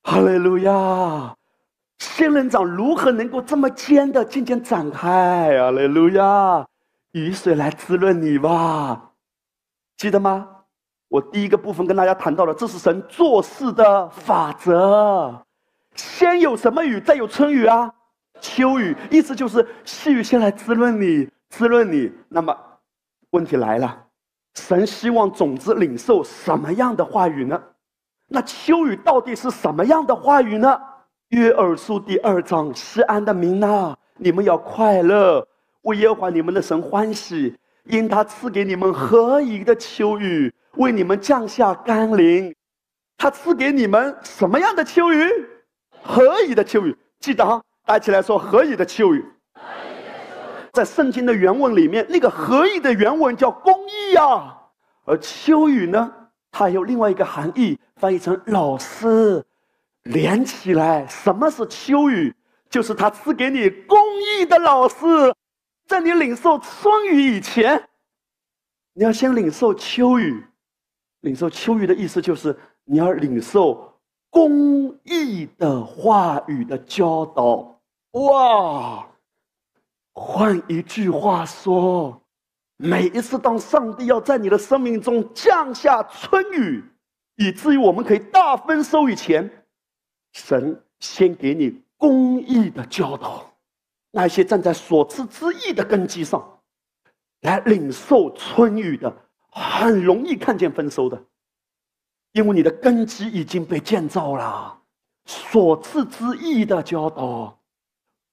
[SPEAKER 1] 哈利路亚！仙人掌如何能够这么尖的渐渐展开？哈利路亚！雨水来滋润你吧，记得吗？我第一个部分跟大家谈到了，这是神做事的法则。先有什么雨，再有春雨啊？秋雨，意思就是细雨先来滋润你，滋润你。那么，问题来了，神希望种子领受什么样的话语呢？那秋雨到底是什么样的话语呢？约珥书第二章，西安的民呐，你们要快乐，为耶和华你们的神欢喜，因他赐给你们何宜的秋雨，为你们降下甘霖。他赐给你们什么样的秋雨？何以的秋雨，记得哈。大家起来说何以的秋雨，在圣经的原文里面，那个何以的原文叫公义啊，而秋雨呢，它有另外一个含义，翻译成老师，连起来，什么是秋雨？就是他赐给你公义的老师，在你领受春雨以前，你要先领受秋雨，领受秋雨的意思就是你要领受公义的话语的教导。哇！换一句话说，每一次当上帝要在你的生命中降下春雨，以至于我们可以大丰收以前，神先给你公义的教导。那些站在所赐之意的根基上，来领受春雨的，很容易看见丰收的，因为你的根基已经被建造了。所赐之意的教导。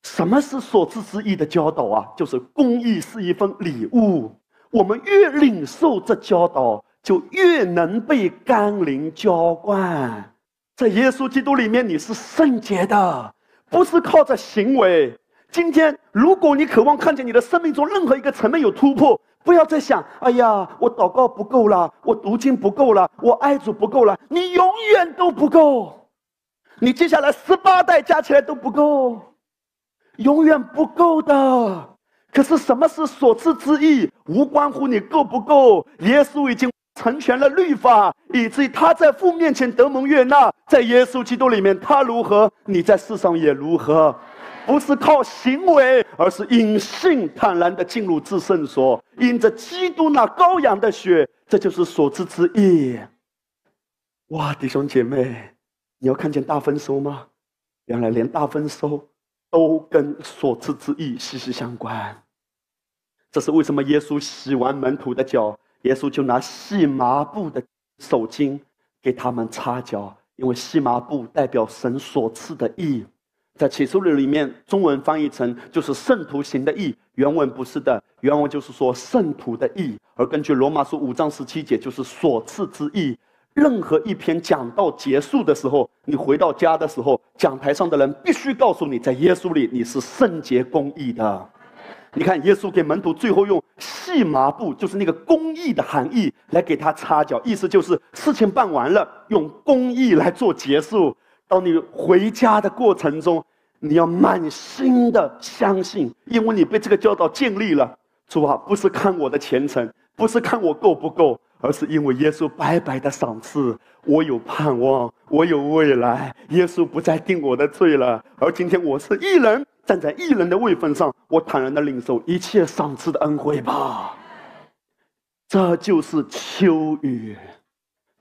[SPEAKER 1] 什么是所赐之意的教导啊？就是公益是一份礼物，我们越领受这教导，就越能被甘霖浇灌。在耶稣基督里面，你是圣洁的，不是靠着行为。今天，如果你渴望看见你的生命中任何一个层面有突破，不要再想：哎呀，我祷告不够了，我读经不够了，我爱主不够了。你永远都不够，你接下来十八代加起来都不够，永远不够的。可是，什么是所赐之意？无关乎你够不够。耶稣已经成全了律法，以至于他在父面前得蒙悦纳。在耶稣基督里面，他如何，你在世上也如何。不是靠行为，而是因信坦然的进入至圣所，因着基督那羔羊的血，这就是所赐之意。哇，弟兄姐妹，你要看见大丰收吗？原来连大丰收都跟所赐之意息息相关。这是为什么？耶稣洗完门徒的脚，耶稣就拿细麻布的手巾给他们擦脚，因为细麻布代表神所赐的意。在启示录里面，中文翻译成就是圣徒行的义，原文不是的，原文就是说圣徒的义。而根据罗马书五章十七节，就是所赐之义。任何一篇讲道结束的时候，你回到家的时候，讲台上的人必须告诉你，在耶稣里你是圣洁公义的。你看，耶稣给门徒最后用细麻布，就是那个公义的含义，来给他擦脚，意思就是事情办完了，用公义来做结束。当你回家的过程中，你要满心的相信，因为你被这个教导建立了。主啊，不是看我的前程，不是看我够不够，而是因为耶稣白白的赏赐，我有盼望，我有未来。耶稣不再定我的罪了，而今天我是一人，站在一人的位分上，我坦然的领受一切赏赐的恩惠吧。这就是秋雨，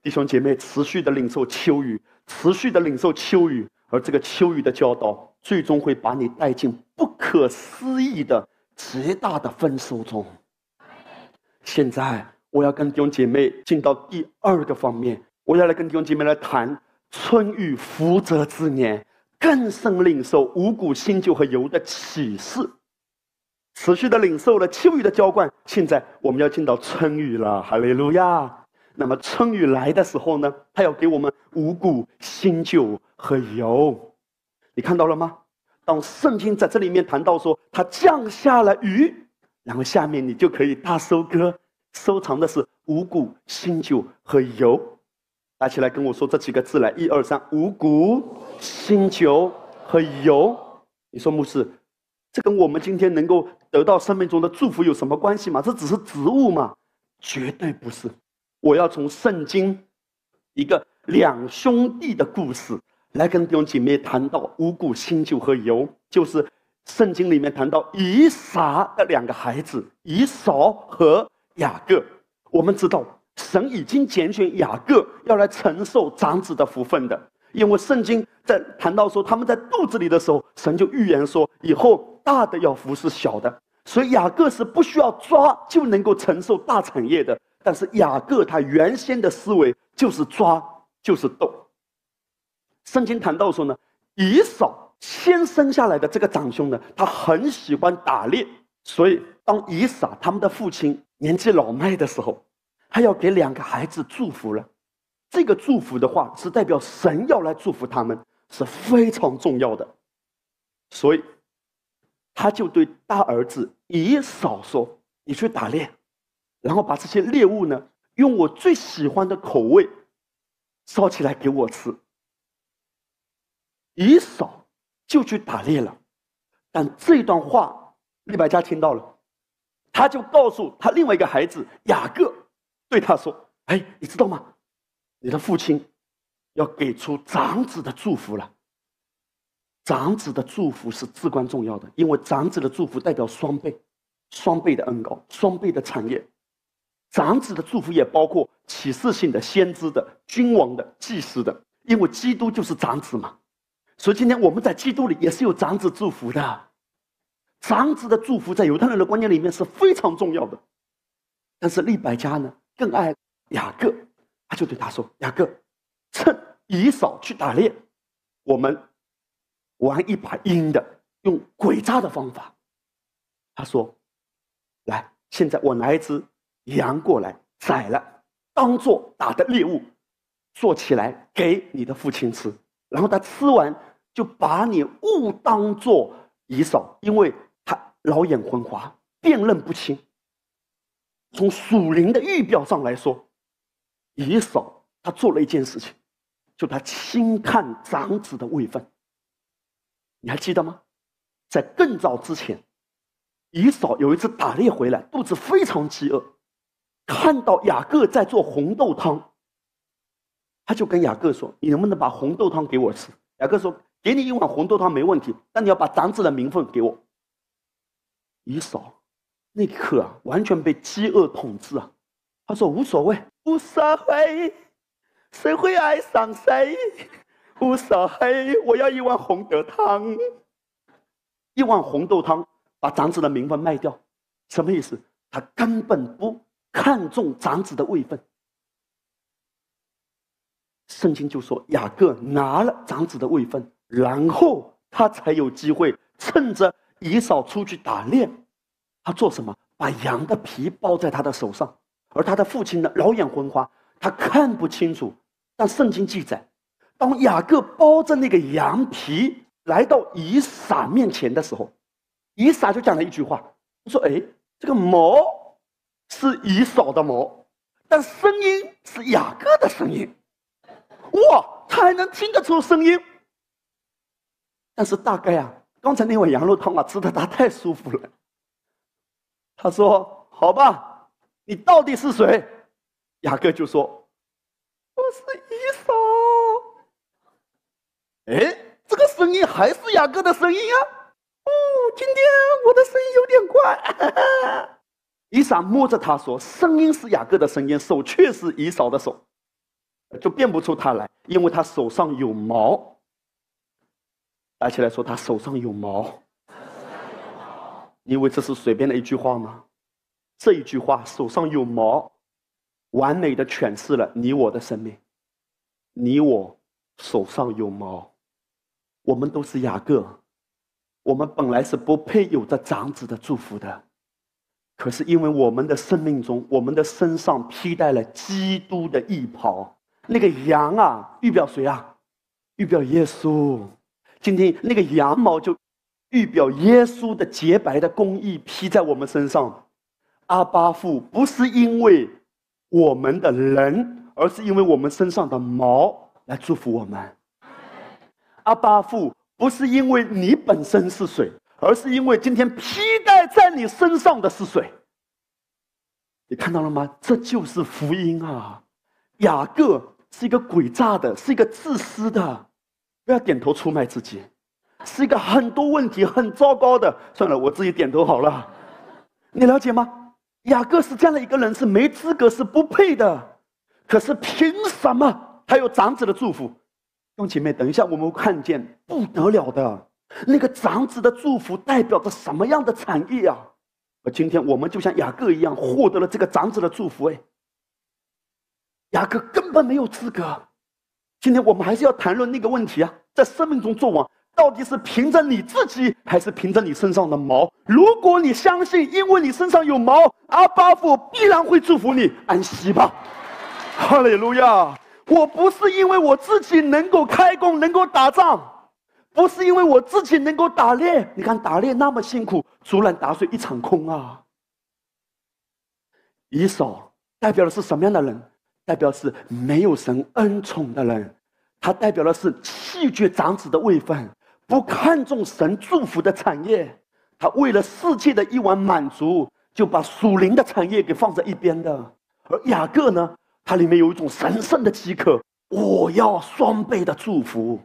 [SPEAKER 1] 弟兄姐妹，持续的领受秋雨。持续的领受秋雨，而这个秋雨的教导，最终会把你带进不可思议的极大的丰收中。现在，我要跟弟兄姐妹进到第二个方面，我要来跟弟兄姐妹来谈春雨福泽之年，更深领受五谷新酒和油的启示。持续的领受了秋雨的浇灌，现在我们要进到春雨了，哈利路亚。那么春雨来的时候呢，他要给我们五谷、新酒和油，你看到了吗？当圣经在这里面谈到说他降下了雨，然后下面你就可以大收割，收藏的是五谷、新酒和油。大家起来跟我说这几个字来，一二三，五谷、新酒和油。你说牧师，这跟我们今天能够得到生命中的祝福有什么关系吗？这只是植物吗？绝对不是。我要从圣经一个两兄弟的故事来跟弟兄姐妹谈到五谷、新酒和油，就是圣经里面谈到以撒的两个孩子以扫和雅各。我们知道神已经拣选雅各要来承受长子的福分的，因为圣经在谈到说他们在肚子里的时候，神就预言说以后大的要服侍小的，所以雅各是不需要抓就能够承受大产业的。但是雅各他原先的思维就是抓，就是斗。圣经谈到说呢，以扫先生下来的这个长兄呢，他很喜欢打猎，所以当以撒他们的父亲年纪老迈的时候，他要给两个孩子祝福了。这个祝福的话是代表神要来祝福他们，是非常重要的。所以他就对大儿子以扫说：“你去打猎。”然后把这些猎物呢，用我最喜欢的口味烧起来给我吃。以扫就去打猎了，但这段话利百加听到了，他就告诉他另外一个孩子雅各，对他说：“哎，你知道吗？你的父亲要给出长子的祝福了。长子的祝福是至关重要的，因为长子的祝福代表双倍、双倍的恩高、双倍的产业。”长子的祝福也包括启示性的、先知的、君王的、祭司的，因为基督就是长子嘛。所以今天我们在基督里也是有长子祝福的。长子的祝福在犹太人的观念里面是非常重要的。但是利百加呢更爱雅各，他就对他说：“雅各，趁以扫去打猎，我们玩一把阴的，用诡诈的方法。”他说：“来，现在我拿一只。”羊过来宰了，当做打的猎物，做起来给你的父亲吃，然后他吃完就把你误当做以嫂，因为他老眼昏花，辨认不清。从属灵的预表上来说，以扫他做了一件事情，就他轻看长子的位分。你还记得吗？在更早之前，以嫂有一次打猎回来，肚子非常饥饿，看到雅各在做红豆汤，他就跟雅各说：“你能不能把红豆汤给我吃？”雅各说：“给你一碗红豆汤没问题，但你要把长子的名分给我。”以扫。那一刻啊，完全被饥饿统治啊！他说：“无所谓，无所谓，谁会爱上谁？无所谓，我要一碗红豆汤。一碗红豆汤，把长子的名分卖掉，什么意思？他根本不看重长子的位分。圣经就说，雅各拿了长子的位分，然后他才有机会趁着以扫出去打猎。”他做什么？把羊的皮包在他的手上，而他的父亲呢，老眼昏花，他看不清楚。但圣经记载，当雅各包着那个羊皮来到以撒面前的时候，以撒就讲了一句话：“说，哎，这个毛是以扫的毛，但声音是雅各的声音。哇，他还能听得出声音。但是大概啊，刚才那碗羊肉汤啊，吃的他太舒服了。”他说：“好吧，你到底是谁？”雅各就说：“我是以扫。”哎，这个声音还是雅各的声音啊！哦，今天我的声音有点怪。以撒摸着他说：“声音是雅各的声音，手却是以扫的手，就辨不出他来，因为他手上有毛。”而且来说：“他手上有毛。”因为这是随便的一句话吗？这一句话手上有毛，完美的诠释了你我的生命。你我手上有毛，我们都是雅各，我们本来是不配有着长子的祝福的，可是因为我们的生命中，我们的身上披戴了基督的衣袍。那个羊啊，预表谁啊？预表耶稣。今天那个羊毛就。预表耶稣的洁白的公义披在我们身上，阿巴父不是因为我们的人，而是因为我们身上的毛来祝福我们。阿巴父不是因为你本身是水，而是因为今天披戴在你身上的是水。你看到了吗？这就是福音啊！雅各是一个诡诈的，是一个自私的，不要点头出卖自己。是一个很多问题很糟糕的，算了，我自己点头好了。你了解吗？雅各是这样的一个人，是没资格，是不配的。可是凭什么还有长子的祝福？兄姐妹，等一下我们会看见不得了的那个长子的祝福代表着什么样的产业啊？而今天我们就像雅各一样，获得了这个长子的祝福。哎，雅各根本没有资格。今天我们还是要谈论那个问题啊，在生命中做王。到底是凭着你自己，还是凭着你身上的毛？如果你相信，因为你身上有毛，阿巴父必然会祝福你安息吧。哈利路亚！我不是因为我自己能够开工、能够打仗，不是因为我自己能够打猎。你看打猎那么辛苦，竹篮打水一场空啊。以扫代表的是什么样的人？代表是没有神恩宠的人，他代表的是弃绝长子的位分。不看重神祝福的产业，他为了世界的一碗满足，就把属灵的产业给放在一边的。而雅各呢，他里面有一种神圣的饥渴，我要双倍的祝福。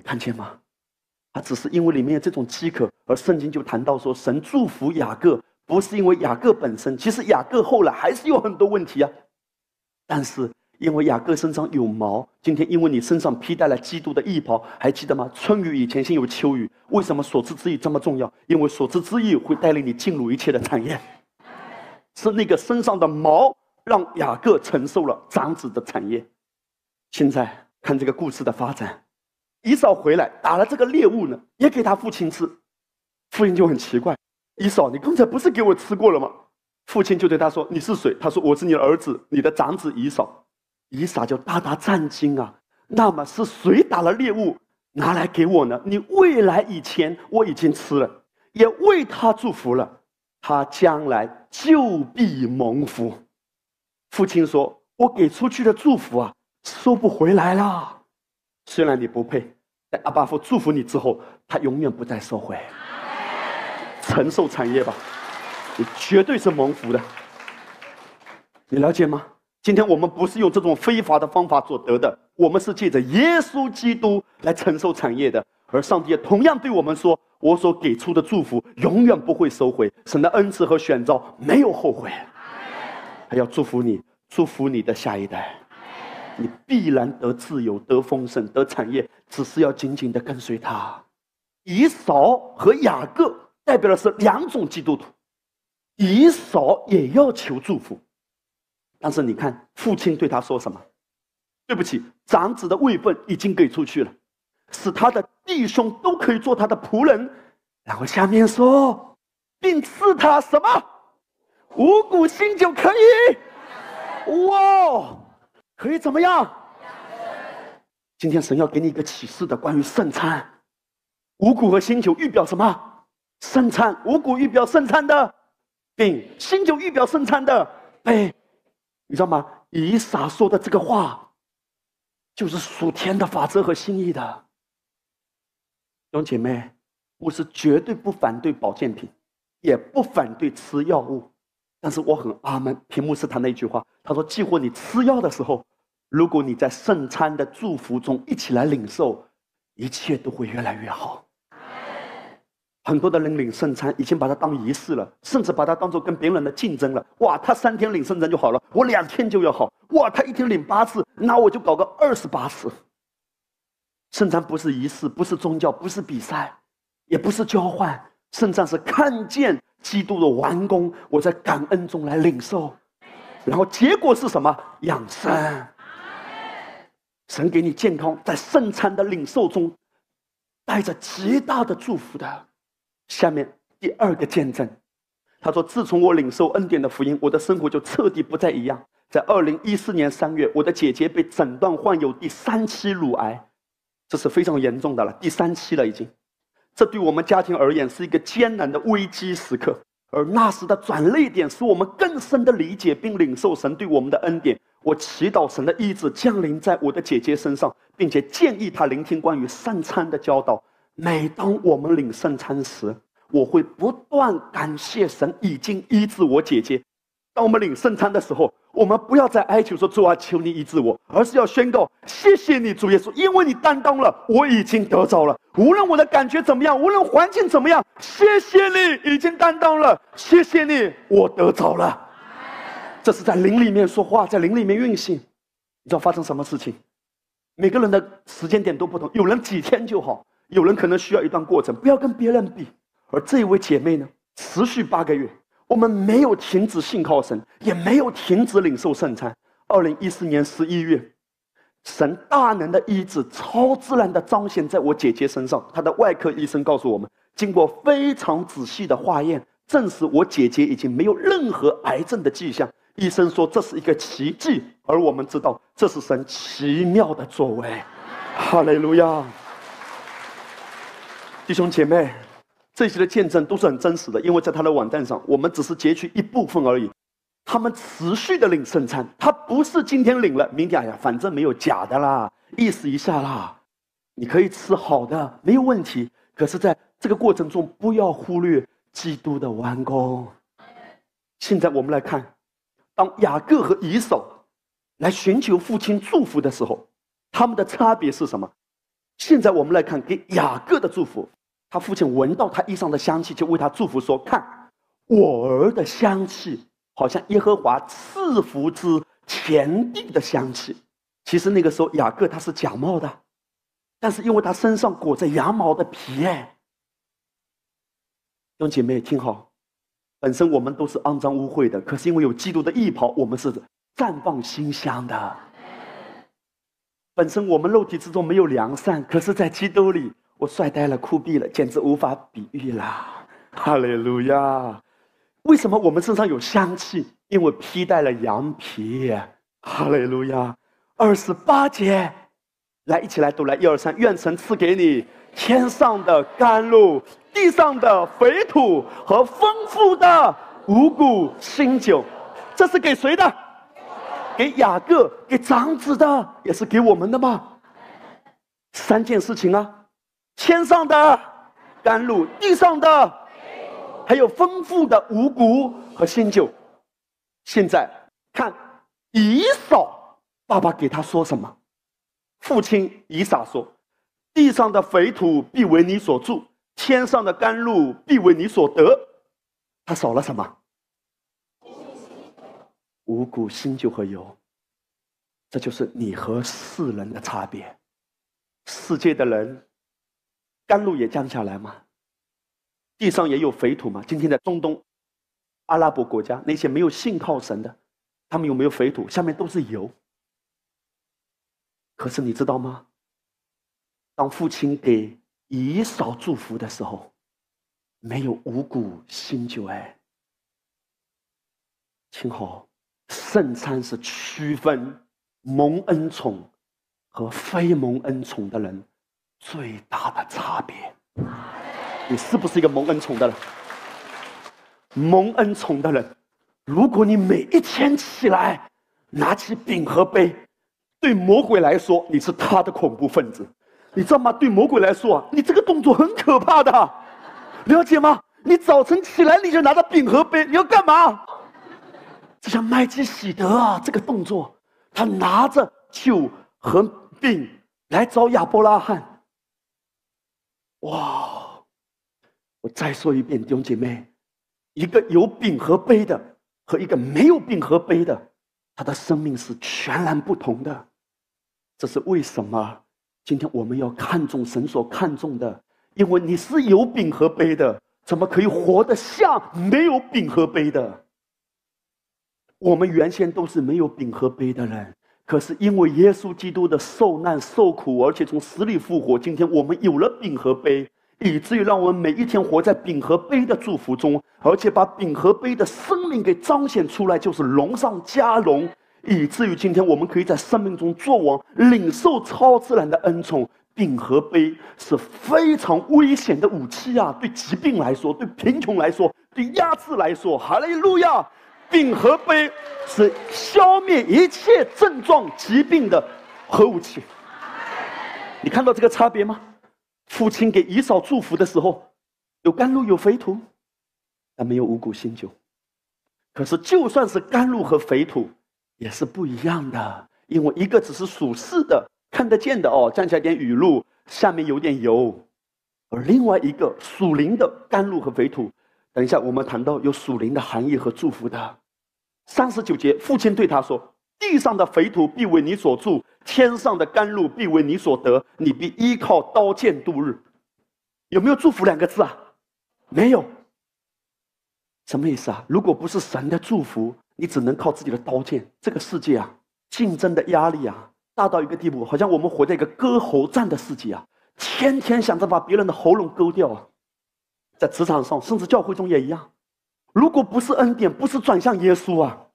[SPEAKER 1] 你看见吗？他只是因为里面有这种饥渴，而圣经就谈到说，神祝福雅各，不是因为雅各本身，其实雅各后来还是有很多问题啊，但是。因为雅各身上有毛，今天因为你身上披戴了基督的衣袍，还记得吗？春雨以前先有秋雨，为什么所赐之意这么重要？因为所赐之意会带领你进入一切的产业，是那个身上的毛让雅各承受了长子的产业。现在看这个故事的发展，以扫回来打了这个猎物呢，也给他父亲吃，父亲就很奇怪：以扫，你刚才不是给我吃过了吗？父亲就对他说：“你是谁？”他说：“我是你的儿子，你的长子以扫。”以撒就大大震惊啊！那么是谁打了猎物拿来给我呢？你未来以前我已经吃了，也为他祝福了，他将来就必蒙福。父亲说：“我给出去的祝福啊，收不回来了。虽然你不配，在阿巴夫祝福你之后，他永远不再收回。承受产业吧，你绝对是蒙福的。你了解吗？今天我们不是用这种非法的方法所得的，我们是借着耶稣基督来承受产业的。而上帝也同样对我们说：我所给出的祝福永远不会收回，神的恩赐和选召没有后悔。”还要祝福你，祝福你的下一代，你必然得自由、得丰盛、得产业，只是要紧紧的跟随他。以扫和雅各代表的是两种基督徒，以扫也要求祝福，但是你看父亲对他说什么？对不起，长子的位分已经给出去了，使他的弟兄都可以做他的仆人。然后下面说，并赐他什么？五谷新酒可以，哇，可以怎么样？今天神要给你一个启示的，关于圣餐，五谷和新酒预表什么？圣餐，五谷预表圣餐的饼，新酒预表圣餐的杯，你知道吗？以撒说的这个话，就是属天的法则和心意的。弟兄姐妹，我是绝对不反对保健品，也不反对吃药物。但是我很阿门。屏幕是他那句话，他说：“几乎你吃药的时候，如果你在圣餐的祝福中一起来领受，一切都会越来越好。”很多的人领圣餐已经把它当仪式了，甚至把它当做跟别人的竞争了。哇，他三天领圣餐就好了，我两天就要好。哇，他一天领八次，那我就搞个二十八次。圣餐不是仪式，不是宗教，不是比赛，也不是交换。圣餐是看见。基督的完工，我在感恩中来领受，然后结果是什么？养生。神给你健康，在圣餐的领受中，带着极大的祝福的。下面第二个见证，他说：“自从我领受恩典的福音，我的生活就彻底不再一样。在二零一四年三月，我的姐姐被诊断患有第三期乳癌，这是非常严重的了，第三期了已经。”这对我们家庭而言是一个艰难的危机时刻，而那时的转泪点使我们更深的理解并领受神对我们的恩典。我祈祷神的医治降临在我的姐姐身上，并且建议她聆听关于圣餐的教导。每当我们领圣餐时，我会不断感谢神已经医治我姐姐。当我们领圣餐的时候，我们不要再哀求说主啊，求你医治我，而是要宣告谢谢你主耶稣，因为你担当了，我已经得着了。无论我的感觉怎么样，无论环境怎么样，谢谢你已经担当了，谢谢你，我得着了。这是在灵里面说话，在灵里面运行。你知道发生什么事情？每个人的时间点都不同，有人几天就好，有人可能需要一段过程。不要跟别人比。而这一位姐妹呢，持续八个月。我们没有停止信靠神，也没有停止领受圣餐。二零一四年十一月，神大能的医治、超自然的彰显在我姐姐身上。她的外科医生告诉我们，经过非常仔细的化验，证实我姐姐已经没有任何癌症的迹象。医生说这是一个奇迹，而我们知道这是神奇妙的作为。哈利路亚，弟兄姐妹。这些的见证都是很真实的，因为在他的网站上，我们只是截取一部分而已。他们持续的领圣餐，他不是今天领了，明天哎呀，反正没有假的啦，意思一下啦。你可以吃好的，没有问题。可是，在这个过程中，不要忽略基督的完工。现在我们来看，当雅各和以扫来寻求父亲祝福的时候，他们的差别是什么？现在我们来看给雅各的祝福。他父亲闻到他衣裳的香气，就为他祝福说：“看，我儿的香气，好像耶和华赐福之田地的香气。其实那个时候雅各他是假冒的，但是因为他身上裹着羊毛的皮，哎，弟兄姐妹听好，本身我们都是肮脏污秽的，可是因为有基督的义袍，我们是绽放馨香的。本身我们肉体之中没有良善，可是在基督里。”我帅呆了，酷毙了，简直无法比喻啦！哈利路亚！为什么我们身上有香气？因为披戴了羊皮。哈利路亚！二十八节，来，一起来读来，一二三，愿神赐给你天上的甘露，地上的肥土和丰富的五谷新酒。这是给谁的？给雅各，给长子的，也是给我们的吗？三件事情啊，天上的甘露，地上的，还有丰富的五谷和新酒。现在看以扫。爸爸给他说什么？父亲以撒说：“地上的肥土必为你所住，天上的甘露必为你所得。”他少了什么？五谷、新酒和油。这就是你和世人的差别。世界的人，甘露也降下来吗？地上也有肥土吗？今天在中东、阿拉伯国家，那些没有信靠神的，他们有没有肥土？下面都是油。可是你知道吗？当父亲给以少祝福的时候，没有五谷新酒哎。听好，圣餐是区分蒙恩宠和非蒙恩宠的人最大的差别。你是不是一个蒙恩宠的人？蒙恩宠的人，如果你每一天起来拿起饼和杯。对魔鬼来说，你是他的恐怖分子，你知道吗？对魔鬼来说，你这个动作很可怕的，了解吗？你早晨起来你就拿着饼和杯，你要干嘛？就像麦基喜德啊，这个动作，他拿着酒和饼来找亚伯拉罕。哇！我再说一遍，弟兄姐妹，一个有饼和杯的和一个没有饼和杯的，他的生命是全然不同的。这是为什么？今天我们要看重神所看重的，因为你是有饼和杯的，怎么可以活得像没有饼和杯的？我们原先都是没有饼和杯的人，可是因为耶稣基督的受难受苦，而且从死里复活，今天我们有了饼和杯，以至于让我们每一天活在饼和杯的祝福中，而且把饼和杯的生命给彰显出来，就是龙上加龙。以至于今天，我们可以在生命中作王，领受超自然的恩宠。饼和杯是非常危险的武器啊！对疾病来说，对贫穷来说，对压制来说，哈利路亚！饼和杯是消灭一切症状、疾病的核武器。你看到这个差别吗？父亲给以扫祝福的时候，有甘露，有肥土，但没有五谷新酒。可是，就算是甘露和肥土，也是不一样的，因为一个只是属世的、看得见的哦，降下点雨露，下面有点油；而另外一个属灵的甘露和肥土，等一下我们谈到有属灵的含义和祝福的。三十九节，父亲对他说：“地上的肥土必为你所住，天上的甘露必为你所得，你必依靠刀剑度日。”有没有祝福两个字啊？没有。什么意思啊？如果不是神的祝福？你只能靠自己的刀剑。这个世界啊，竞争的压力啊，大到一个地步，好像我们活在一个割喉战的世界啊，天天想着把别人的喉咙割掉啊。在职场上，甚至教会中也一样。如果不是恩典，不是转向耶稣啊，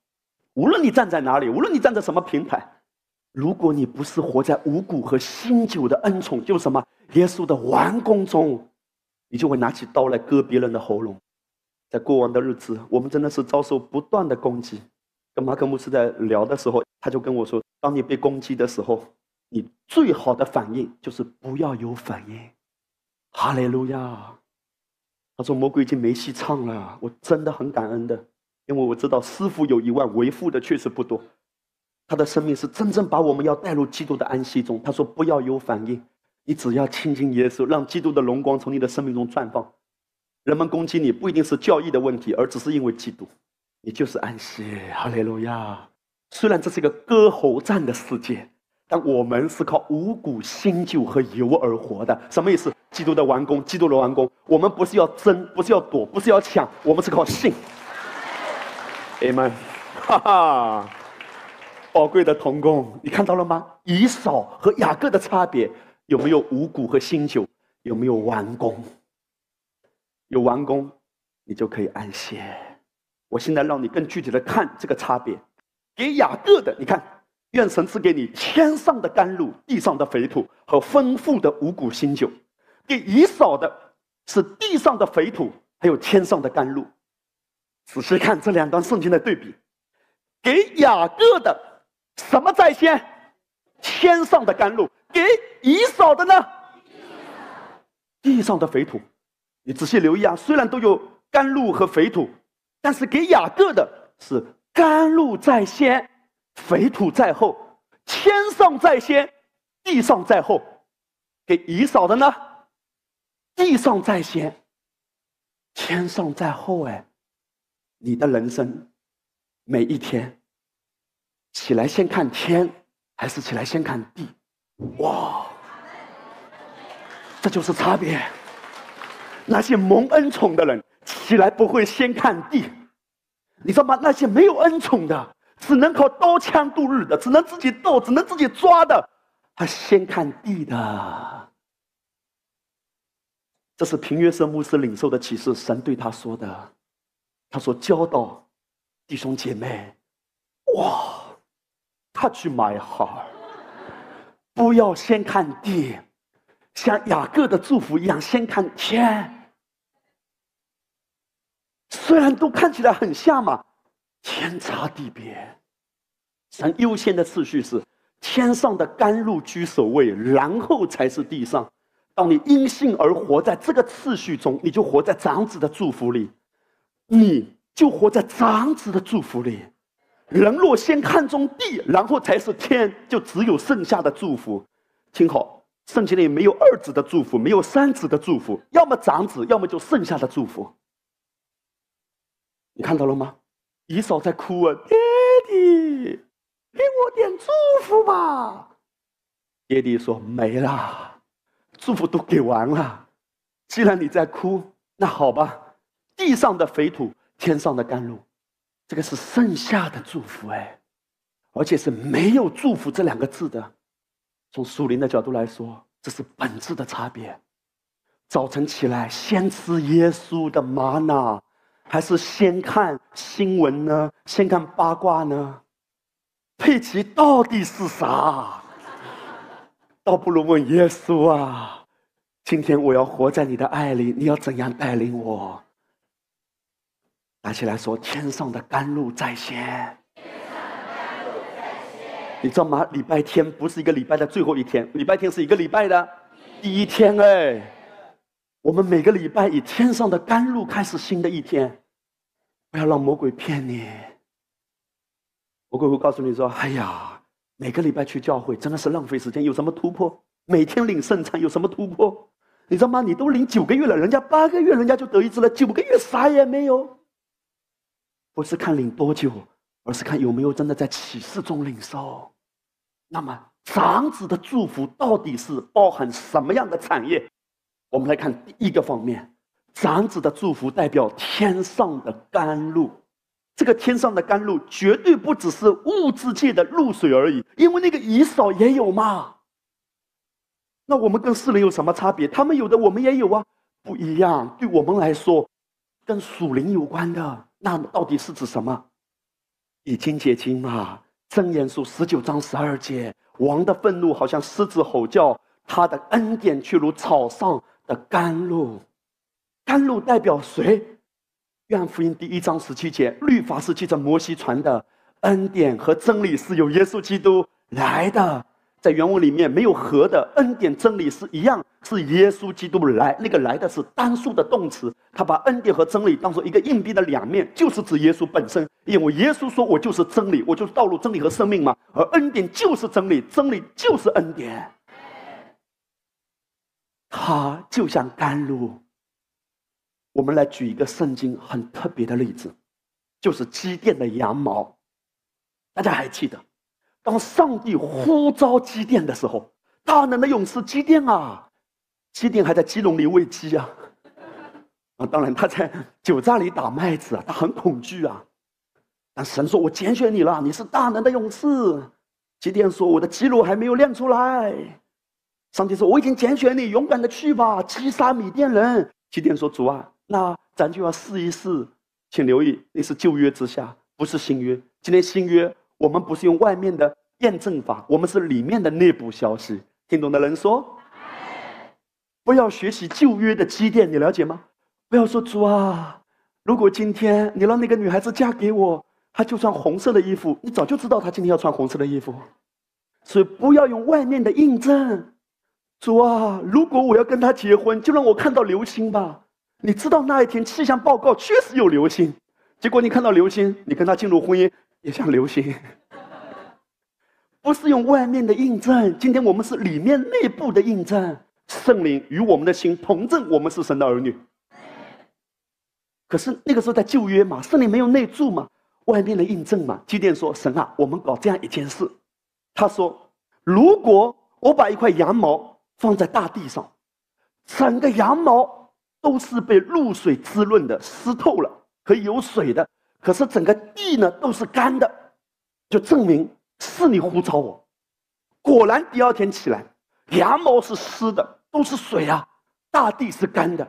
[SPEAKER 1] 无论你站在哪里，无论你站在什么平台，如果你不是活在五谷和新酒的恩宠，就是什么耶稣的完工中，你就会拿起刀来割别人的喉咙。在过往的日子，我们真的是遭受不断的攻击。跟马可牧师在聊的时候，他就跟我说：“当你被攻击的时候，你最好的反应就是不要有反应。”哈利路亚！他说：“魔鬼已经没戏唱了。”我真的很感恩的，因为我知道师傅有一万，为父的确实不多。他的生命是真正把我们要带入基督的安息中。他说：“不要有反应，你只要亲近耶稣，让基督的荣光从你的生命中绽放。”人们攻击你不一定是教义的问题，而只是因为嫉妒。你就是安息，哈利路亚。虽然这是一个割喉战的世界，但我们是靠五谷新酒和油而活的。什么意思？基督的完工，基督的完工。我们不是要争，不是要躲，不是要抢，我们是靠信。Amen，哈哈。宝贵的童工，你看到了吗？以扫和雅各的差别有没有五谷和新酒？有没有完工？有完工，你就可以安歇。我现在让你更具体的看这个差别。给雅各的，你看愿神赐给你天上的甘露，地上的肥土和丰富的五谷新酒。给以扫的是地上的肥土，还有天上的甘露。仔细看这两段圣经的对比，给雅各的什么在先？天上的甘露。给以扫的呢？地上的肥土。你仔细留意啊，虽然都有甘露和肥土，但是给雅各的是甘露在先，肥土在后，天上在先，地上在后。给以扫的呢？地上在先，天上在后。哎，你的人生每一天起来先看天，还是起来先看地？哇，这就是差别。那些蒙恩宠的人起来不会先看地，你知道吗？那些没有恩宠的，只能靠刀枪度日的，只能自己斗，只能自己抓的，他先看地的。这是平约瑟牧师领受的启示，神对他说的。他说：“教导弟兄姐妹，哇他去买好不要先看地，像雅各的祝福一样，先看天。虽然都看起来很像嘛，天差地别。神优先的次序是天上的甘露居首位，然后才是地上。”当你因信而活在这个次序中，你就活在长子的祝福里，你就活在长子的祝福里。人若先看重地，然后才是天，就只有剩下的祝福。听好，圣经里没有二子的祝福，没有三子的祝福，要么长子，要么就剩下的祝福。你看到了吗？姨嫂在哭啊，爹地，给我点祝福吧。爹地说没了。祝福都给完了，既然你在哭，那好吧。地上的肥土，天上的甘露，这个是剩下的祝福哎，而且是没有祝福这两个字的。从属灵的角度来说，这是本质的差别。早晨起来先吃耶稣的玛纳，还是先看新闻呢？先看八卦呢？佩奇到底是啥？倒不如问耶稣啊！今天我要活在你的爱里，你要怎样带领我？拿起来说：天上的甘露在先。你知道吗？礼拜天不是一个礼拜的最后一天，礼拜天是一个礼拜的第一天。哎，我们每个礼拜以天上的甘露开始新的一天。不要让魔鬼骗你。魔鬼会告诉你说：哎呀。每个礼拜去教会真的是浪费时间，有什么突破？每天领圣餐有什么突破？你知道吗？你都领九个月了，人家八个月人家就得一次了，九个月啥也没有。不是看领多久，而是看有没有真的在启示中领受。那么长子的祝福到底是包含什么样的产业？我们来看第一个方面，长子的祝福代表天上的甘露。这个天上的甘露绝对不只是物质界的露水而已，因为那个以扫也有嘛。那我们跟世人有什么差别？他们有的，我们也有啊，不一样。对我们来说，跟属灵有关的，那到底是指什么？已经结晶嘛。真言书十九章十二节，王的愤怒好像狮子吼叫，他的恩典却如草上的甘露。甘露代表谁？约翰福音第一章十七节，律法是记着摩西传的，恩典和真理是由耶稣基督来的。在原文里面没有和的，恩典真理是一样，是耶稣基督来。那个来的是单数的动词，他把恩典和真理当做一个硬币的两面，就是指耶稣本身。因为耶稣说：“我就是真理，我就是道路、真理和生命嘛。”而恩典就是真理，真理就是恩典。它就像甘露。我们来举一个圣经很特别的例子，就是基甸的羊毛。大家还记得，当上帝呼召基甸的时候，大能的勇士基甸啊，基甸还在鸡笼里喂鸡啊，啊，当然他在酒榨里打麦子啊，他很恐惧啊。但神说：“我拣选你了，你是大能的勇士。”基甸说：“我的肌肉还没有练出来。”上帝说：“我已经拣选你，勇敢的去吧，击杀米甸人。”基甸说：“主啊。”那咱就要试一试，请留意，那是旧约之下，不是新约。今天新约，我们不是用外面的验证法，我们是里面的内部消息。听懂的人说，不要学习旧约的积淀，你了解吗？不要说主啊，如果今天你让那个女孩子嫁给我，她就穿红色的衣服，你早就知道她今天要穿红色的衣服。所以不要用外面的印证。主啊，如果我要跟他结婚，就让我看到流星吧。你知道那一天气象报告确实有流星，结果你看到流星，你跟他进入婚姻也像流星。不是用外面的印证，今天我们是里面内部的印证。圣灵与我们的心同证，我们是神的儿女。可是那个时候在旧约嘛，圣灵没有内住嘛，外面的印证嘛。基甸说：“神啊，我们搞这样一件事。”他说：“如果我把一块羊毛放在大地上，整个羊毛都是被露水滋润的，湿透了，可以有水的。可是整个地呢都是干的，就证明。”是你呼召我，果然第二天起来，羊毛是湿的，都是水啊，大地是干的。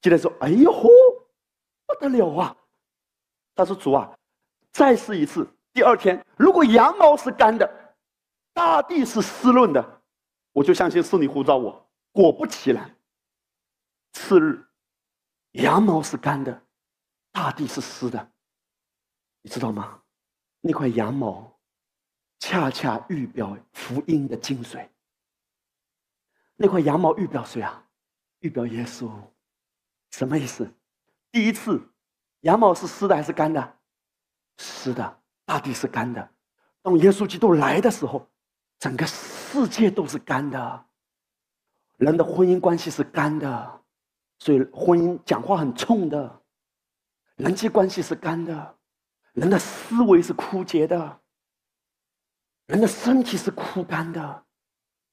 [SPEAKER 1] 记得说：“哎呦，不得了啊！”他说：“主啊，再试一次。第二天，如果羊毛是干的，大地是湿润的，我就相信是你呼召我。”果不其然，次日，羊毛是干的，大地是湿的。你知道吗？那块羊毛。恰恰预表福音的精髓。那块羊毛预表谁啊？预表耶稣。什么意思？第一次，羊毛是湿的还是干的？湿的，大地是干的。当耶稣基督来的时候，整个世界都是干的。人的婚姻关系是干的，所以婚姻讲话很冲的。人际关系是干的，人的思维是枯竭的。人的身体是枯干的，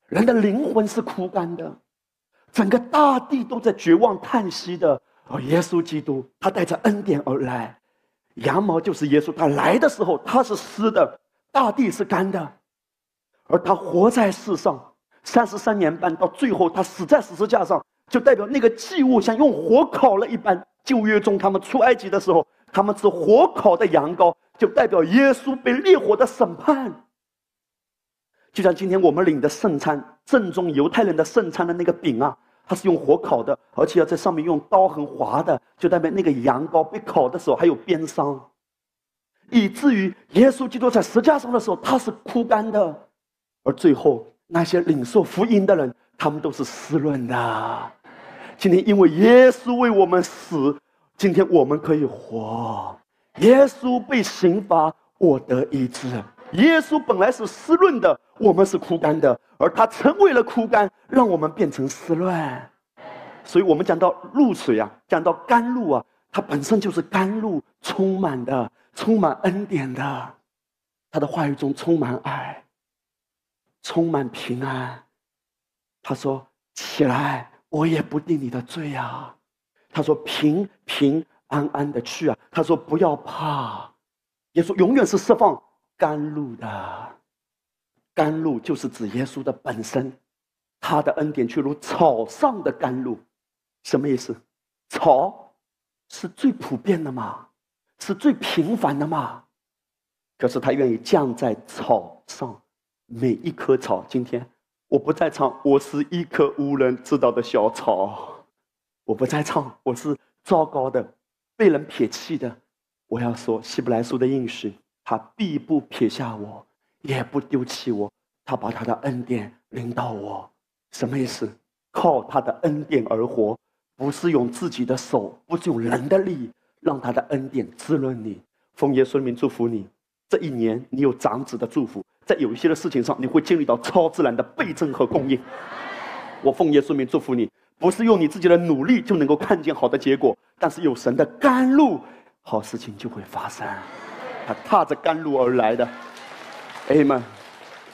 [SPEAKER 1] 人的灵魂是枯干的，整个大地都在绝望叹息的。而耶稣基督，他带着恩典而来，羊毛就是耶稣。他来的时候，他是湿的，大地是干的，而他活在世上三十三年半，到最后他死在十字架上，就代表那个祭物像用火烤了一般。旧约中，他们出埃及的时候，他们吃火烤的羊羔，就代表耶稣被烈火的审判。就像今天我们领的圣餐，正宗犹太人的圣餐的那个饼啊，它是用火烤的，而且要在上面用刀痕划的，就代表那个羊羔被烤的时候还有鞭伤，以至于耶稣基督在石架上的时候他是枯干的，而最后那些领受福音的人，他们都是湿润的。今天因为耶稣为我们死，今天我们可以活。耶稣被刑罚，我得医治。耶稣本来是湿润的。我们是枯干的，而他成为了枯干，让我们变成湿润。所以，我们讲到露水啊，讲到甘露啊，它本身就是甘露，充满的，充满恩典的。他的话语中充满爱，充满平安。他说：“起来，我也不定你的罪啊。”他说：“平平安安的去啊。”他说：“不要怕。”耶稣永远是释放甘露的。甘露就是指耶稣的本身，他的恩典却如草上的甘露，什么意思？草是最普遍的嘛，是最平凡的嘛。可是他愿意降在草上，每一棵草。今天我不在场，我是一棵无人知道的小草，我不再唱，我是糟糕的，被人撇弃的。我要说，希伯来书的应许，他必不撇下我。也不丢弃我，他把他的恩典领到我，什么意思？靠他的恩典而活，不是用自己的手，不是用人的力，让他的恩典滋润你。奉耶稣名祝福你，这一年你有长子的祝福，在有一些的事情上，你会经历到超自然的倍增和供应。我奉耶稣名祝福你，不是用你自己的努力就能够看见好的结果，但是有神的甘露，好事情就会发生。他踏着甘露而来的。哎们，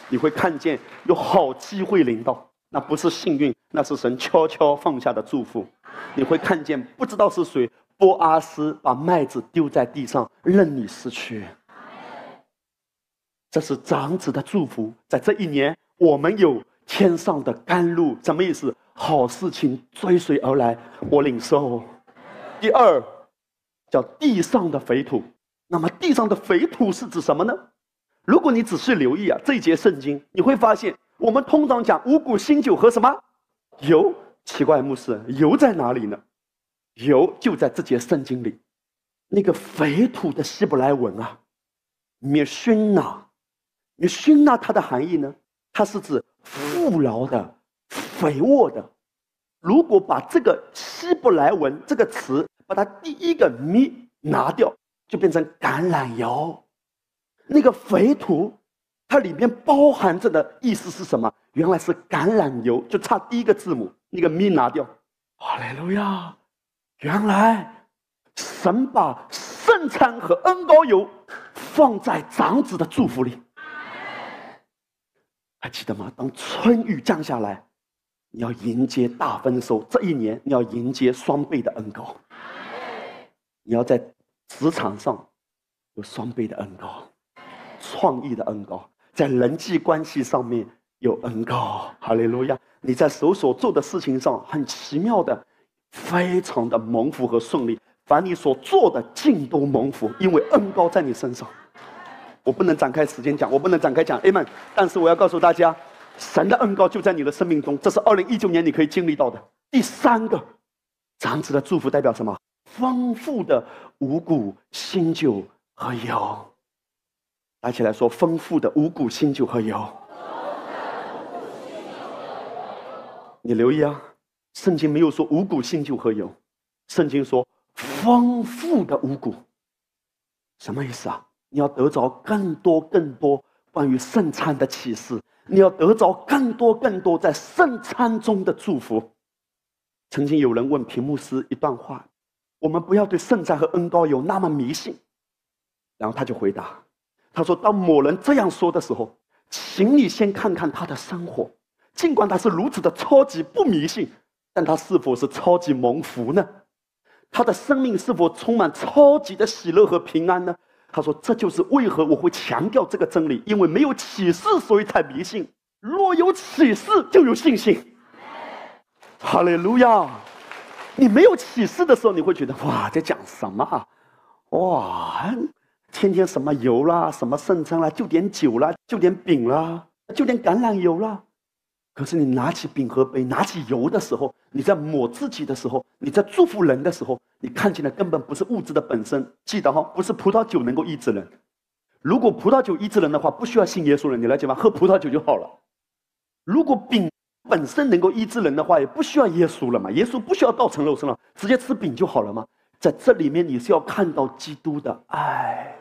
[SPEAKER 1] 你会看见有好机会临到，那不是幸运，那是神悄悄放下的祝福。你会看见不知道是谁，波阿斯把麦子丢在地上，任你失去。这是长子的祝福，在这一年，我们有天上的甘露，什么意思？好事情追随而来，我领受。第二，叫地上的肥土。那么地上的肥土是指什么呢？如果你仔细留意啊，这一节圣经，你会发现，我们通常讲五谷、新酒和什么油？奇怪，牧师，油在哪里呢？油就在这节圣经里，那个肥土的希伯来文啊 m i s h n a m i s h n a 它的含义呢，它是指富饶的、肥沃的。如果把这个希伯来文这个词，把它第一个 mi 拿掉，就变成橄榄油。那个肥土，它里面包含着的意思是什么？原来是橄榄油，就差第一个字母那个咪拿掉。哈利路亚！原来神把圣餐和恩膏油放在长子的祝福里，还记得吗？当春雨降下来，你要迎接大丰收。这一年你要迎接双倍的恩膏，你要在职场上有双倍的恩膏。创意的恩高，在人际关系上面有恩高，哈利路亚！你在手所做的事情上很奇妙的，非常的蒙福和顺利。凡你所做的尽都蒙福，因为恩高在你身上。我不能展开时间讲，我不能展开讲，Amen。但是我要告诉大家，神的恩高就在你的生命中，这是二零一九年你可以经历到的。第三个，长子的祝福代表什么？丰富的五谷、新酒和油。一起来说：丰富的五谷新酒和油。你留意啊，圣经没有说五谷新酒和油，圣经说丰富的五谷。什么意思啊？你要得着更多更多关于圣餐的启示，你要得着更多更多在圣餐中的祝福。曾经有人问屏幕师一段话：我们不要对圣餐和恩膏有那么迷信。然后他就回答。他说：“当某人这样说的时候，请你先看看他的生活。尽管他是如此的超级不迷信，但他是否是超级蒙福呢？他的生命是否充满超级的喜乐和平安呢？”他说：“这就是为何我会强调这个真理，因为没有启示，所以才迷信。若有启示，就有信心。”哈利路亚！你没有启示的时候，你会觉得哇，在讲什么啊？哇！天天什么油啦，什么圣餐啦，就点酒啦，就点饼啦，就点橄榄油啦。可是你拿起饼和杯，拿起油的时候，你在抹自己的时候，你在祝福人的时候，你看见的根本不是物质的本身。记得哈，不是葡萄酒能够医治人。如果葡萄酒医治人的话，不需要信耶稣了，你了解吗？喝葡萄酒就好了。如果饼本身能够医治人的话，也不需要耶稣了嘛？耶稣不需要道成肉身了，直接吃饼就好了嘛？在这里面，你是要看到基督的爱。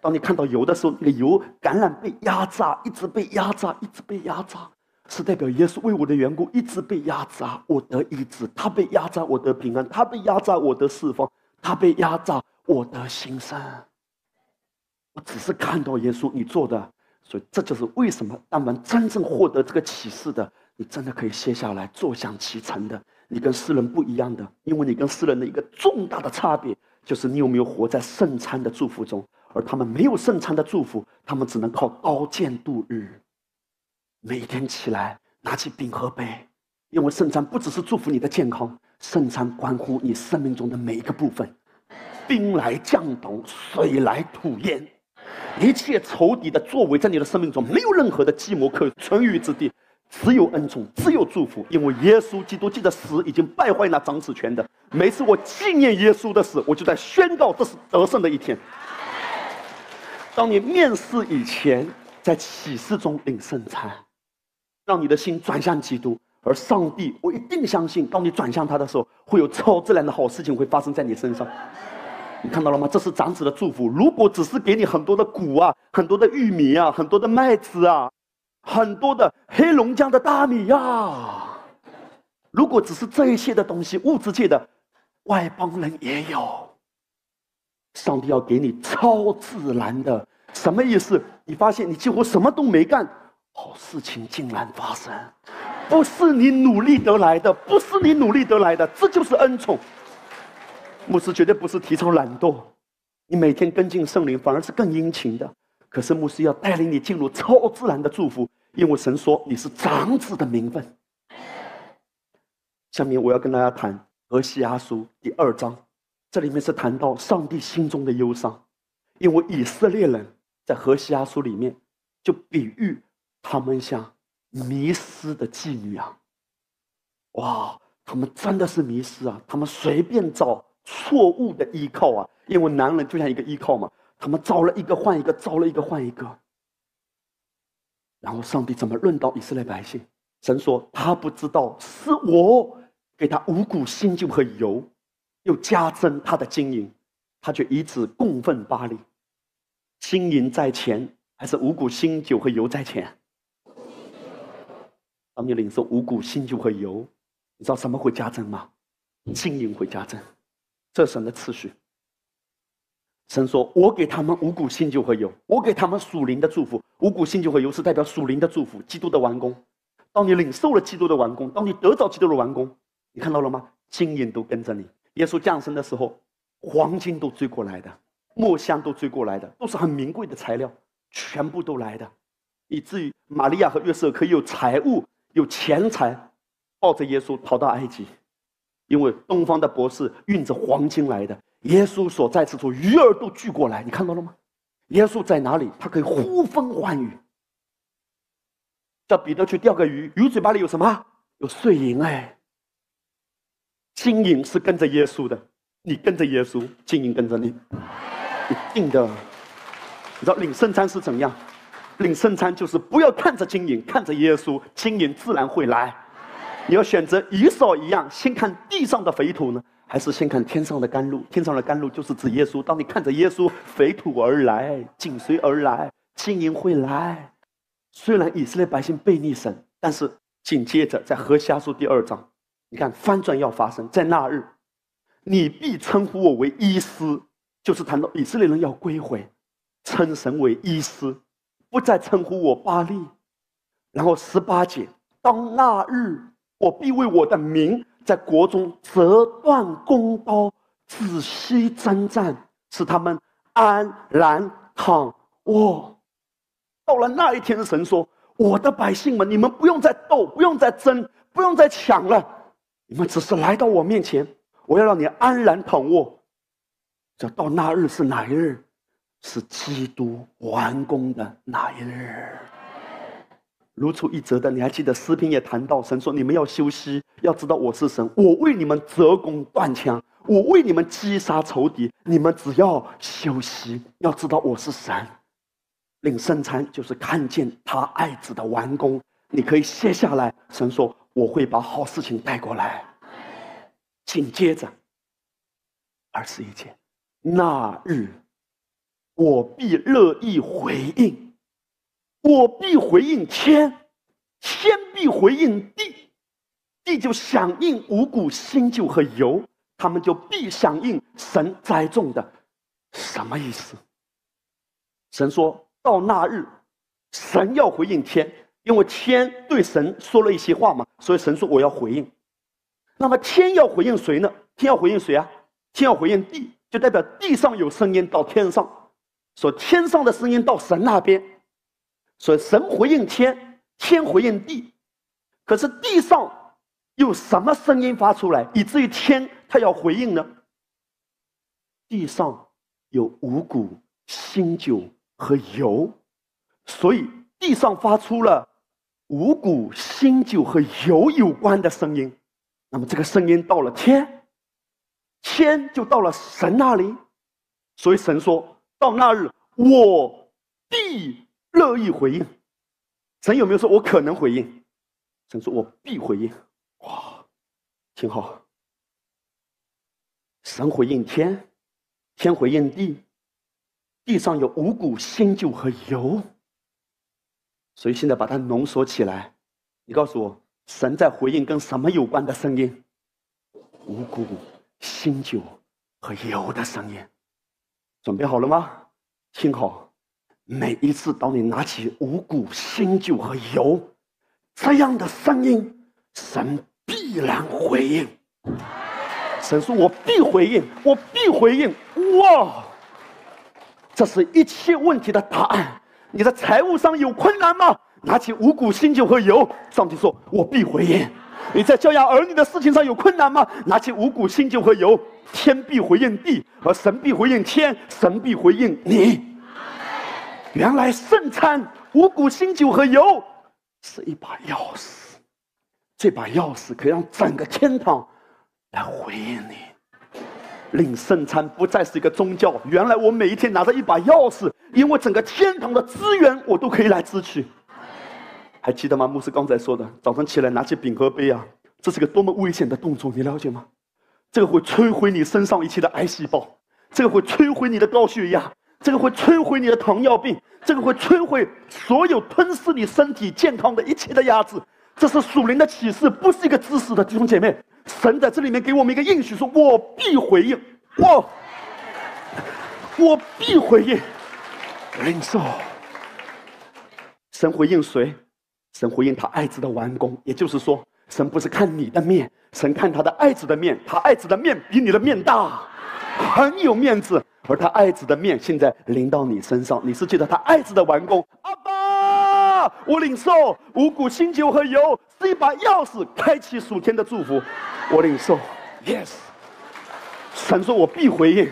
[SPEAKER 1] 当你看到油的时候，那个油橄榄被压榨，一直被压榨，一直被压榨，是代表耶稣为我的缘故一直被压榨，我得医治；他被压榨，我得平安；他被压榨，我得释放；他被压榨，我得新生。我只是看到耶稣你做的，所以这就是为什么，当我们真正获得这个启示的，你真的可以歇下来坐享其成的。你跟世人不一样的，因为你跟世人的一个重大的差别，就是你有没有活在圣餐的祝福中，而他们没有圣餐的祝福，他们只能靠刀剑度日。每天起来拿起饼和杯，因为圣餐不只是祝福你的健康，圣餐关乎你生命中的每一个部分。兵来将挡，水来土掩，一切仇敌的作为在你的生命中没有任何的计谋可存于之地。只有恩宠，只有祝福，因为耶稣基督记得死已经败坏那长子权的。每次我纪念耶稣的死，我就在宣告这是得胜的一天。当你面试以前，在启示中领圣餐，让你的心转向基督，而上帝，我一定相信，当你转向他的时候，会有超自然的好事情会发生在你身上。你看到了吗？这是长子的祝福。如果只是给你很多的谷啊，很多的玉米啊，很多的麦子啊。很多的黑龙江的大米呀，如果只是这一些的东西，物质界的外邦人也有。上帝要给你超自然的，什么意思？你发现你几乎什么都没干，好事情竟然发生，不是你努力得来的，不是你努力得来的，这就是恩宠。牧师绝对不是提倡懒惰，你每天跟进圣灵，反而是更殷勤的。可是牧师要带领你进入超自然的祝福，因为神说你是长子的名分。下面我要跟大家谈何西阿书第二章，这里面是谈到上帝心中的忧伤，因为以色列人在何西阿书里面就比喻他们像迷失的妓女啊！哇，他们真的是迷失啊！他们随便找错误的依靠啊！因为男人就像一个依靠嘛，他们招了一个换一个，招了一个换一个。然后上帝怎么论到以色列百姓？神说他不知道是我给他五谷新酒和油，又加增他的金银，他却以此供奉巴黎。金银在前，还是五谷新酒和油在前？当你领受五谷新酒和油，你知道什么会加增吗？金银会加增，这是神的次序。神说：“我给他们五谷新酒和油，我给他们属灵的祝福。五谷新酒和油是代表属灵的祝福，基督的完工。当你领受了基督的完工，当你得着基督的完工，你看到了吗？金银都跟着你。耶稣降生的时候，黄金都追过来的，墨香都追过来的，都是很名贵的材料，全部都来的，以至于玛利亚和约瑟可以有财物、有钱财，抱着耶稣逃到埃及，因为东方的博士运着黄金来的。”耶稣所在之处，鱼儿都聚过来，你看到了吗？耶稣在哪里？他可以呼风唤雨。叫彼得去钓个鱼，鱼嘴巴里有什么？有碎银哎。金银是跟着耶稣的，你跟着耶稣，金银跟着你，一定的。你知道领圣餐是怎样？领圣餐就是不要看着金银，看着耶稣，金银自然会来。你要选择以扫一样，先看地上的肥土呢？还是先看天上的甘露，天上的甘露就是指耶稣。当你看着耶稣肥土而来，紧随而来，金银会来。虽然以色列百姓背逆神，但是紧接着在何西书第二章，你看翻转要发生在那日，你必称呼我为伊斯，就是谈到以色列人要归回，称神为伊斯，不再称呼我巴利。然后十八节，当那日，我必为我的名。在国中折断弓刀，仔细征战，使他们安然躺卧。到了那一天，神说：“我的百姓们，你们不用再斗，不用再争，不用再抢了，你们只是来到我面前，我要让你安然躺卧。这到那日是哪一日？是基督完工的那一日。”如出一辙的，你还记得诗篇也谈到，神说：“你们要休息，要知道我是神，我为你们折弓断枪，我为你们击杀仇敌，你们只要休息，要知道我是神。”领圣餐就是看见他爱子的完工，你可以歇下来。神说：“我会把好事情带过来。”紧接着，二十一节，那日，我必乐意回应。我必回应天，天必回应地，地就响应五谷新酒和油，他们就必响应神栽种的。什么意思？神说到那日，神要回应天，因为天对神说了一些话嘛，所以神说我要回应。那么天要回应谁呢？天要回应谁啊？天要回应地，就代表地上有声音到天上，说天上的声音到神那边。所以神回应天，天回应地，可是地上有什么声音发出来，以至于天他要回应呢？地上有五谷、新酒和油，所以地上发出了五谷、新酒和油有关的声音。那么这个声音到了天，天就到了神那里。所以神说到那日，我必。乐意回应，神有没有说“我可能回应”？神说“我必回应”。哇，挺好。神回应天，天回应地，地上有五谷、新酒和油。所以现在把它浓缩起来，你告诉我，神在回应跟什么有关的声音？五谷、新酒和油的声音。准备好了吗？听好。每一次当你拿起五谷新酒和油，这样的声音，神必然回应。神说：“我必回应，我必回应。”哇，这是一切问题的答案。你的财务上有困难吗？拿起五谷新酒和油，上帝说：“我必回应。”你在教养儿女的事情上有困难吗？拿起五谷新酒和油，天必回应地，而神必回应天，神必回应你。原来圣餐、五谷、新酒和油是一把钥匙，这把钥匙可以让整个天堂来回应你。领圣餐不再是一个宗教，原来我每一天拿着一把钥匙，因为整个天堂的资源我都可以来支取。还记得吗？牧师刚才说的，早上起来拿起饼和杯啊，这是个多么危险的动作，你了解吗？这个会摧毁你身上一切的癌细胞，这个会摧毁你的高血压，这个会摧毁你的糖尿病，这个会摧毁所有吞噬你身体健康的一切的压制。这是属灵的启示，不是一个知识的弟兄姐妹。神在这里面给我们一个应许，说我必回应，我，我必回应，领受。神回应谁？神回应他爱子的完工，也就是说，神不是看你的面。神看他的爱子的面，他爱子的面比你的面大，很有面子。而他爱子的面现在临到你身上，你是记得他爱子的完工。阿爸，我领受五谷新酒和油是一把钥匙，开启属天的祝福。我领受，yes。神说我必回应。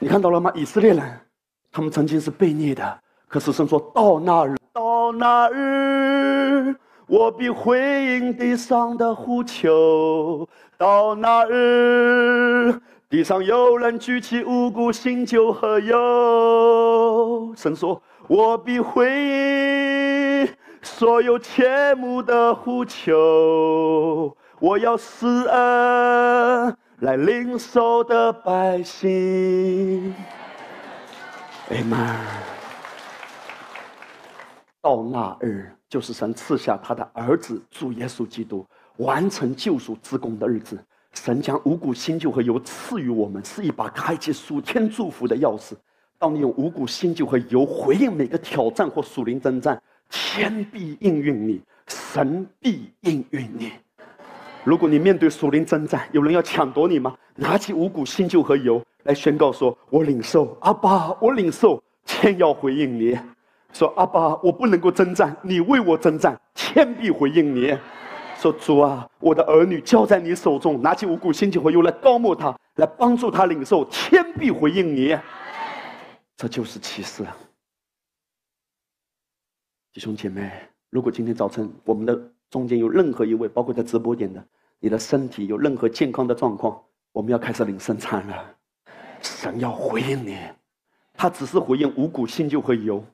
[SPEAKER 1] 你看到了吗？以色列人，他们曾经是被虐的，可是神说到那日，到那日。我必回应地上的呼求，到那日，地上有人举起五谷、新酒和油。神说：“我必回应所有切慕的呼求，我要施恩来领受的百姓。” Amen。到那日。就是神赐下他的儿子主耶稣基督完成救赎之功的日子。神将五谷新旧和油赐予我们，是一把开启属天祝福的钥匙。当你用五谷新旧和油回应每个挑战或属灵征战，天必应允你，神必应允你。如果你面对属灵征战，有人要抢夺你吗？拿起五谷新旧和油来宣告说：“我领受，阿爸，我领受，天要回应你。”说阿爸，我不能够征战，你为我征战，天必回应你。说主啊，我的儿女交在你手中，拿起五谷新酒和油来高抹他，来帮助他领受，天必回应你。这就是启示。弟兄姐妹，如果今天早晨我们的中间有任何一位，包括在直播间的，你的身体有任何健康的状况，我们要开始领圣餐了。神要回应你，他只是回应五谷新酒和油。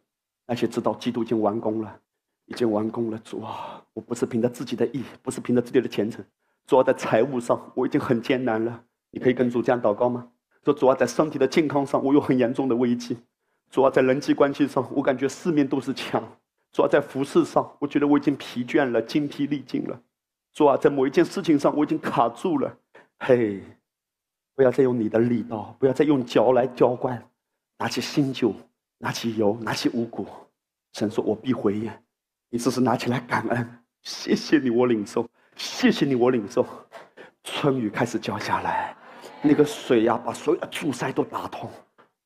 [SPEAKER 1] 那些知道基督已经完工了，已经完工了。主啊，我不是凭着自己的意，不是凭着自己的虔诚。主要在财务上我已经很艰难了。你可以跟主这样祷告吗？说主要在身体的健康上我有很严重的危机。主要在人际关系上我感觉四面都是墙。主要在服饰上我觉得我已经疲倦了，精疲力尽了。主啊，在某一件事情上我已经卡住了。嘿，不要再用你的力道，不要再用脚来浇灌，拿起新酒。拿起油，拿起五谷，神说：“我必回应。”你只是拿起来感恩，谢谢你，我领受，谢谢你，我领受。春雨开始浇下来，那个水呀，把所有的阻塞都打通。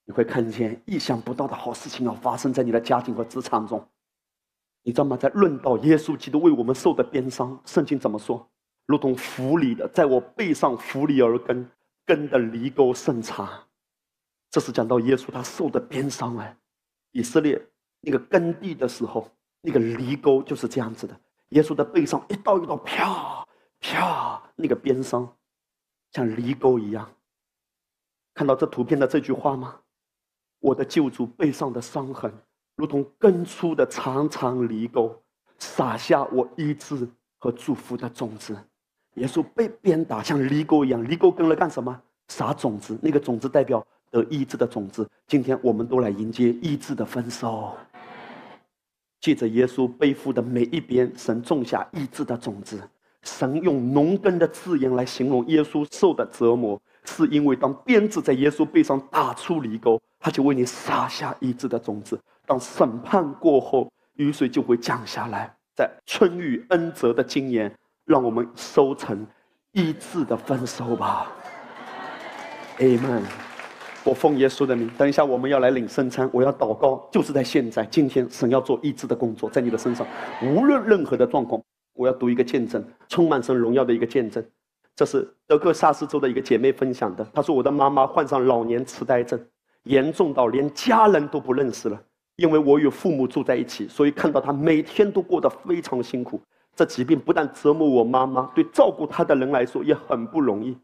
[SPEAKER 1] 你会看见意想不到的好事情要发生在你的家庭和职场中。你知道吗？在论到耶稣基督为我们受的鞭伤，圣经怎么说？如同浮里的，在我背上浮里而根，根的犁沟甚长。这是讲到耶稣他受的鞭伤哎。以色列那个耕地的时候，那个犁沟就是这样子的。耶稣的背上一道一道啪啪，那个鞭伤像犁沟一样。看到这图片的这句话吗？我的救主背上的伤痕，如同根出的长长犁沟，撒下我医治和祝福的种子。耶稣被鞭打像犁沟一样，犁沟跟了干什么？撒种子，那个种子代表。得医治的种子，今天我们都来迎接医治的丰收。借着耶稣背负的每一边，神种下医治的种子。神用农耕的字眼来形容耶稣受的折磨，是因为当鞭子在耶稣背上打出犁沟，他就为你撒下医治的种子。当审判过后，雨水就会降下来，在春雨恩泽的今年，让我们收成医治的丰收吧。Amen。我奉耶稣的名，等一下我们要来领圣餐，我要祷告，就是在现在，今天神要做医治的工作在你的身上，无论任何的状况，我要读一个见证，充满神荣耀的一个见证。这是德克萨斯州的一个姐妹分享的，她说我的妈妈患上老年痴呆症，严重到连家人都不认识了。因为我与父母住在一起，所以看到她每天都过得非常辛苦。这疾病不但折磨我妈妈，对照顾她的人来说也很不容易。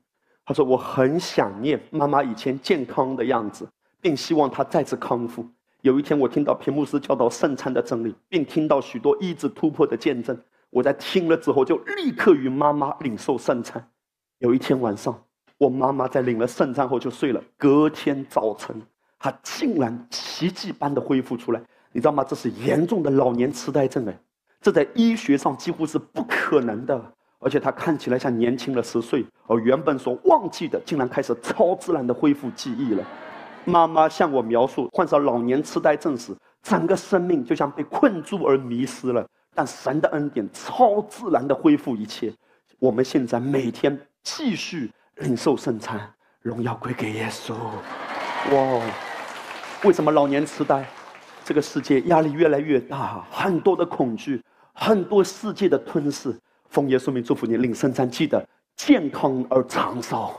[SPEAKER 1] 他说：“我很想念妈妈以前健康的样子，并希望她再次康复。”有一天，我听到屏幕师教导圣餐的真理，并听到许多医治突破的见证。我在听了之后，就立刻与妈妈领受圣餐。有一天晚上，我妈妈在领了圣餐后就睡了。隔天早晨，她竟然奇迹般的恢复出来。你知道吗？这是严重的老年痴呆症哎。这在医学上几乎是不可能的，而且他看起来像年轻了十岁，而原本所忘记的，竟然开始超自然的恢复记忆了。妈妈向我描述患上老年痴呆症时，整个生命就像被困住而迷失了。但神的恩典超自然的恢复一切。我们现在每天继续领受圣餐，荣耀归给耶稣。哇，为什么老年痴呆？这个世界压力越来越大，很多的恐惧。很多世界的吞噬，奉耶稣名祝福你，领圣餐记得健康而长寿。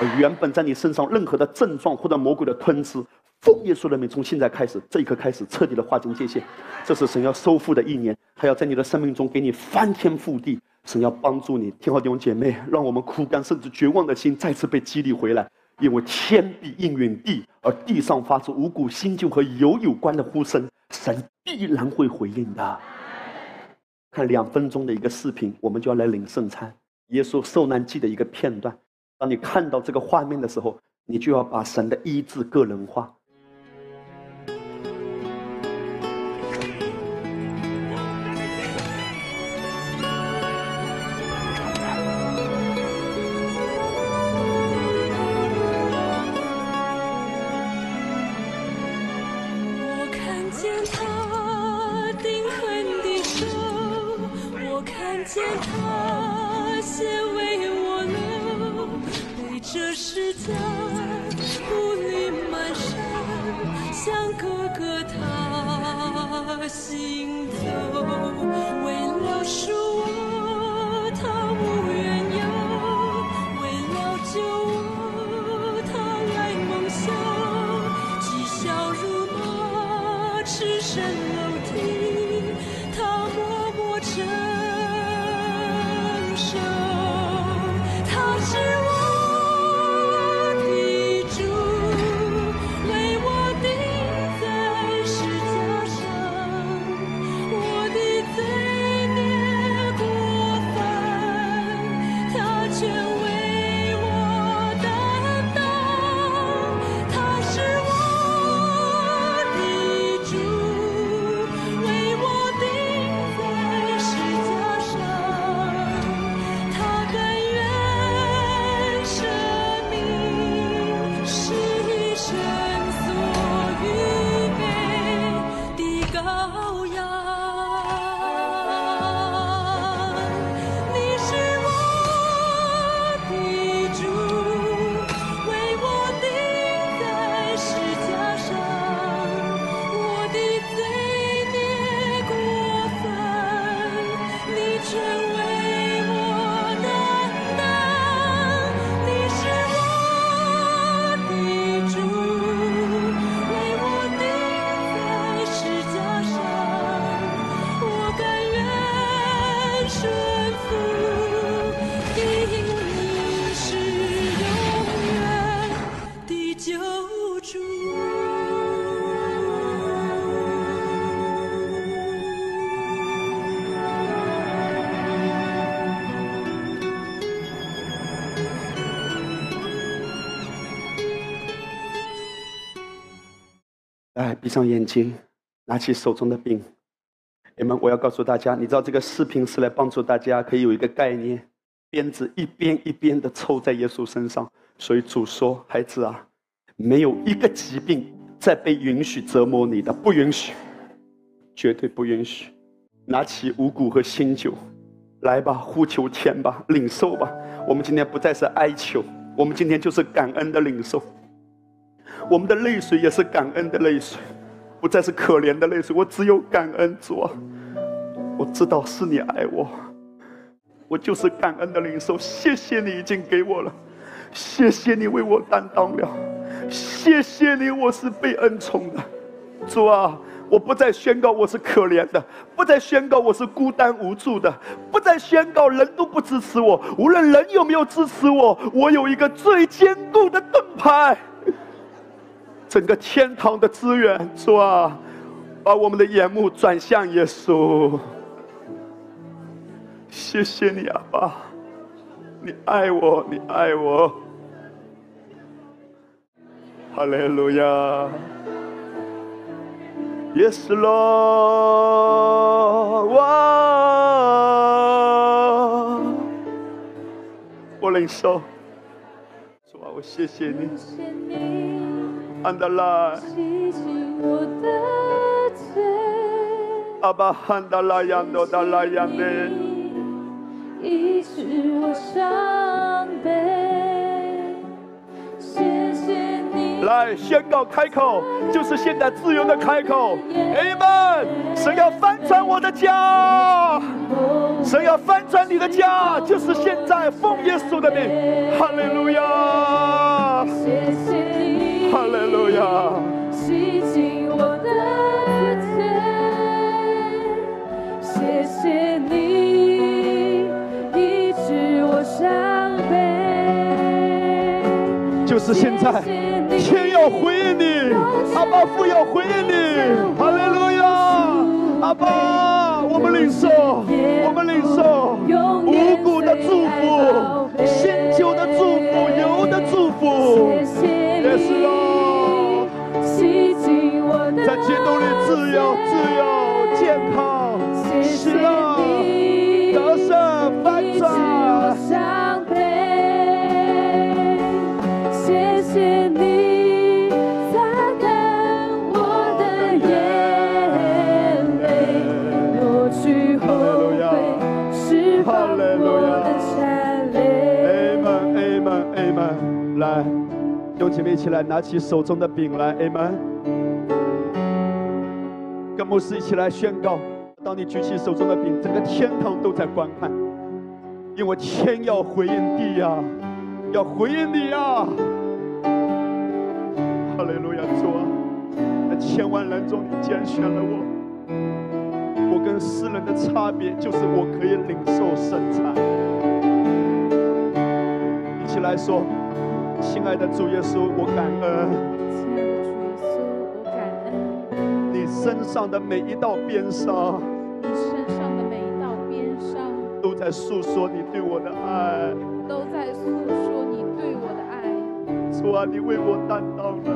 [SPEAKER 1] 而原本在你身上任何的症状或者魔鬼的吞噬，奉耶稣的名，从现在开始，这一刻开始，彻底的划清界限。这是神要收复的一年，他要在你的生命中给你翻天覆地。神要帮助你，听好弟兄姐妹，让我们枯干甚至绝望的心再次被激励回来。因为天必应允地，而地上发出五谷新旧和油有关的呼声，神必然会回应的。看两分钟的一个视频，我们就要来领圣餐。耶稣受难记的一个片段。当你看到这个画面的时候，你就要把神的医治个人化。闭上眼睛，拿起手中的饼。你们，我要告诉大家，你知道这个视频是来帮助大家可以有一个概念：鞭子一边一边的抽在耶稣身上。所以主说：“孩子啊，没有一个疾病在被允许折磨你的，不允许，绝对不允许。”拿起五谷和新酒，来吧，呼求天吧，领受吧。我们今天不再是哀求，我们今天就是感恩的领受。我们的泪水也是感恩的泪水，不再是可怜的泪水。我只有感恩主啊！我知道是你爱我，我就是感恩的领受。谢谢你已经给我了，谢谢你为我担当了，谢谢你，我是被恩宠的，主啊。我不再宣告我是可怜的，不再宣告我是孤单无助的，不再宣告人都不支持我。无论人有没有支持我，我有一个最坚固的盾牌。整个天堂的资源，主啊，把我们的眼目转向耶稣。谢谢你，阿爸，你爱我，你爱我。哈利路亚。Yes, Lord，我领受，主啊，我谢谢你，安德拉，阿爸安德拉亚诺达拉亚内，医治我伤悲，谢谢。来宣告开口，就是现在自由的开口。Amen。神要翻转我的家，神要翻转你的家，就是现在奉耶稣的名。哈利路亚，哈利路亚。洗净我的罪，谢谢你医治我伤悲，就是现在。天要回应你，阿爸父要回应你，姐妹一起来拿起手中的饼来，Amen。跟牧师一起来宣告：当你举起手中的饼，整个天堂都在观看，因为天要回应地呀，要回应你呀。哈利路亚，主啊，在千万人中你拣选了我，我跟世人的差别就是我可以领受圣餐。一起来说。亲爱的主耶稣，我感恩。
[SPEAKER 3] 亲爱的主耶稣，我感恩。
[SPEAKER 1] 你身上的每一道鞭伤，
[SPEAKER 3] 你身上的每一道鞭伤，
[SPEAKER 1] 都在诉说你对我的爱，
[SPEAKER 3] 都在诉说你对我的爱。
[SPEAKER 1] 主啊，你为我担当了。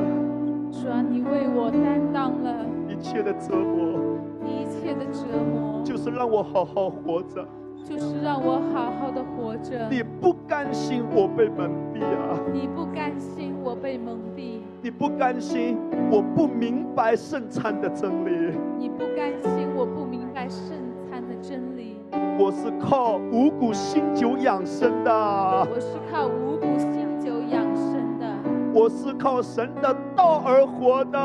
[SPEAKER 3] 主啊，你为我担当了
[SPEAKER 1] 一切的折磨，
[SPEAKER 3] 一切的折磨，
[SPEAKER 1] 就是让我好好活着。
[SPEAKER 3] 就是让我好好的活着。
[SPEAKER 1] 你不甘心我被蒙蔽啊！
[SPEAKER 3] 你不甘心我被蒙蔽。
[SPEAKER 1] 你不甘心我不明白圣餐的真理。
[SPEAKER 3] 你不甘心我不明白圣餐的真理。
[SPEAKER 1] 我是靠五谷新酒养生的。
[SPEAKER 3] 我是靠五谷新酒养生的。
[SPEAKER 1] 我是靠神的道而活的。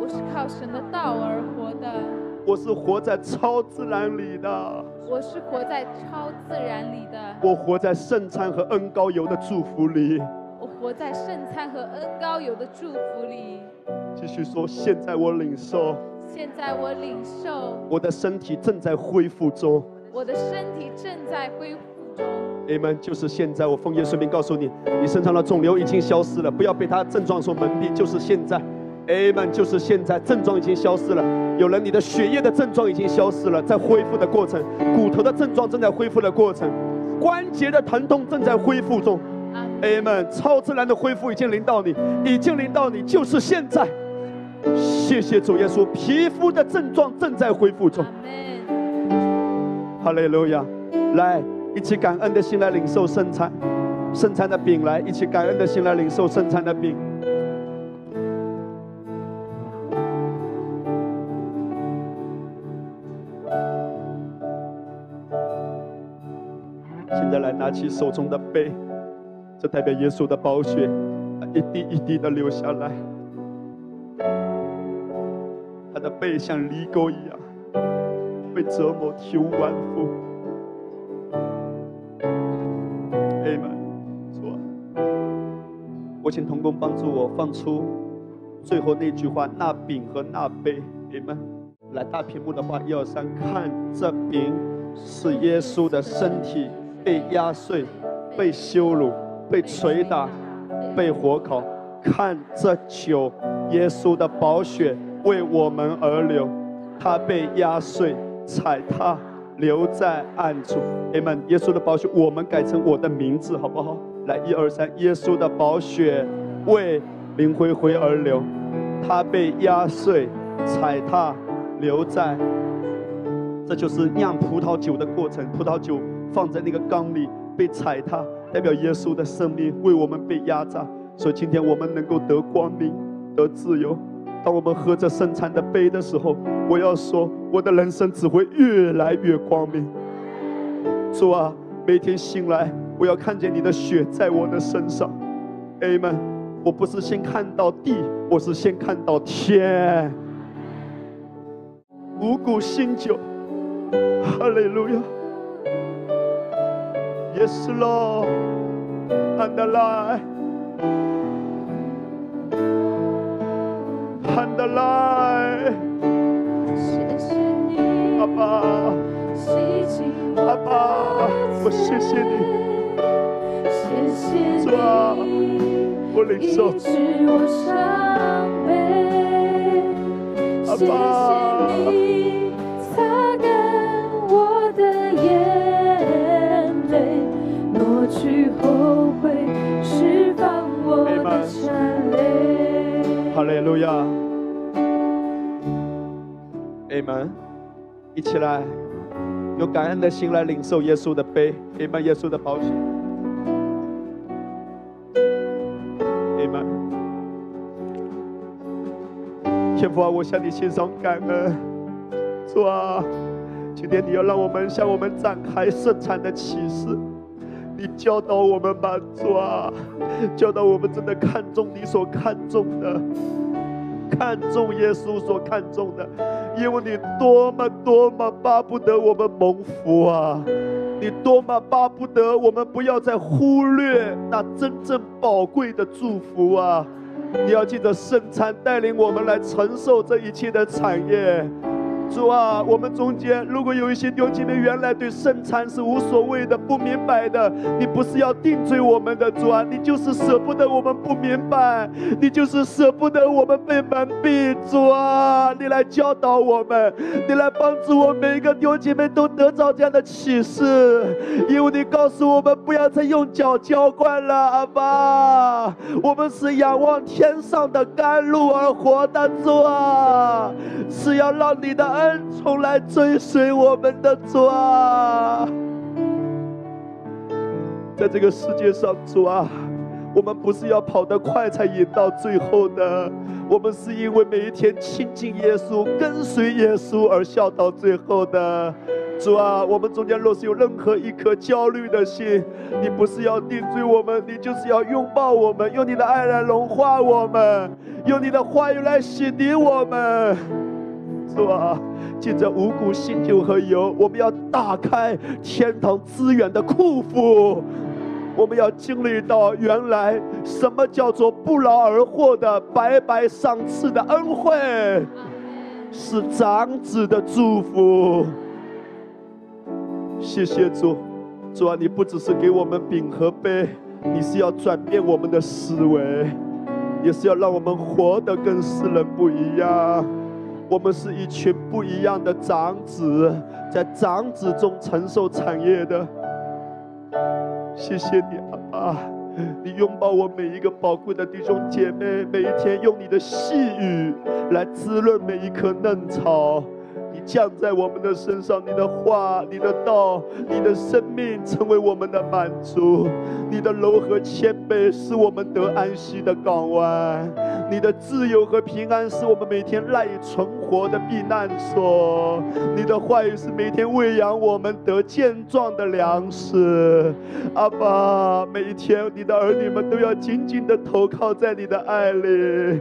[SPEAKER 3] 我是靠神的道而活的。
[SPEAKER 1] 我是活在超自然里的。
[SPEAKER 3] 我是活在超自然里的。
[SPEAKER 1] 我活在圣餐和恩高油的祝福里。
[SPEAKER 3] 我活在圣餐和恩高油的祝福里。
[SPEAKER 1] 继续说，现在我领受。
[SPEAKER 3] 现在我领受。
[SPEAKER 1] 我的身体正在恢复中。
[SPEAKER 3] 我的身体正在恢复中。
[SPEAKER 1] Amen。就是现在，我奉耶稣名告诉你，你身上的肿瘤已经消失了，不要被它症状所蒙蔽。就是现在。Amen，就是现在症状已经消失了。有人，你的血液的症状已经消失了，在恢复的过程；骨头的症状正在恢复的过程；关节的疼痛正在恢复中。Amen，超自然的恢复已经临到你，已经临到你，就是现在。谢谢主耶稣，皮肤的症状正在恢复中。哈利路亚！来，一起感恩的心来领受圣餐，圣餐的饼来，一起感恩的心来领受圣餐的饼。再来拿起手中的杯，这代表耶稣的宝血，一滴一滴的流下来。他的背像犁沟一样，被折磨体无完肤。Amen。我请童工帮助我放出最后那句话：那饼和那杯。你们来大屏幕的话，一二三，看这饼是耶稣的身体被压碎、被羞辱、被捶打、被火烤；看这酒，耶稣的宝血为我们而流，他被压碎、踩踏。留在暗处，amen。耶稣的宝血，我们改成我的名字，好不好？来，一二三，耶稣的宝血为林灰灰而流，他被压碎、踩踏，留在。这就是酿葡萄酒的过程。葡萄酒放在那个缸里被踩踏，代表耶稣的生命为我们被压榨，所以今天我们能够得光明、得自由。当我们喝着圣餐的杯的时候，我要说，我的人生只会越来越光明。主啊，每天醒来，我要看见你的血在我的身上。Amen。我不是先看到地，我是先看到天。五谷新酒，哈利路亚。Yes, Lord, and alive. 看得来，
[SPEAKER 3] 谢谢你，
[SPEAKER 1] 阿爸，阿爸，我谢谢你，
[SPEAKER 3] 谢谢
[SPEAKER 1] 主啊，我领受，阿爸，哈利路亚。Amen，一起来，用感恩的心来领受耶稣的杯，Amen，耶稣的宝血。你们。天父啊，我向你献上感恩，主啊，今天你要让我们向我们展开圣产的启示，你教导我们吧，主啊，教导我们真的看重你所看重的，看重耶稣所看重的。因为你多么多么巴不得我们蒙福啊！你多么巴不得我们不要再忽略那真正宝贵的祝福啊！你要记得圣餐带领我们来承受这一切的产业。主啊，我们中间如果有一些弟兄姐妹原来对圣餐是无所谓的、不明白的，你不是要定罪我们的主啊，你就是舍不得我们不明白，你就是舍不得我们被蒙蔽。主啊，你来教导我们，你来帮助我们每一个弟兄姐妹都得到这样的启示，因为你告诉我们不要再用脚浇灌了，阿爸，我们是仰望天上的甘露而活的，主啊，是要让你的爱。恩宠来追随我们的主啊！在这个世界上，主啊，我们不是要跑得快才赢到最后的，我们是因为每一天亲近耶稣、跟随耶稣而笑到最后的。主啊，我们中间若是有任何一颗焦虑的心，你不是要定罪我们，你就是要拥抱我们，用你的爱来融化我们，用你的话语来洗涤我们。是吧？借着五谷新酒和油，我们要打开天堂资源的库府。我们要经历到原来什么叫做不劳而获的白白赏赐的恩惠，是长子的祝福。谢谢主，主啊，你不只是给我们饼和杯，你是要转变我们的思维，也是要让我们活得跟世人不一样。我们是一群不一样的长子，在长子中承受产业的。谢谢你，啊，你拥抱我每一个宝贵的弟兄姐妹，每一天用你的细语来滋润每一棵嫩草。降在我们的身上，你的话、你的道、你的生命成为我们的满足。你的柔和谦卑是我们得安息的港湾。你的自由和平安是我们每天赖以存活的避难所。你的话语是每天喂养我们得健壮的粮食。阿爸，每一天你的儿女们都要紧紧的投靠在你的爱里。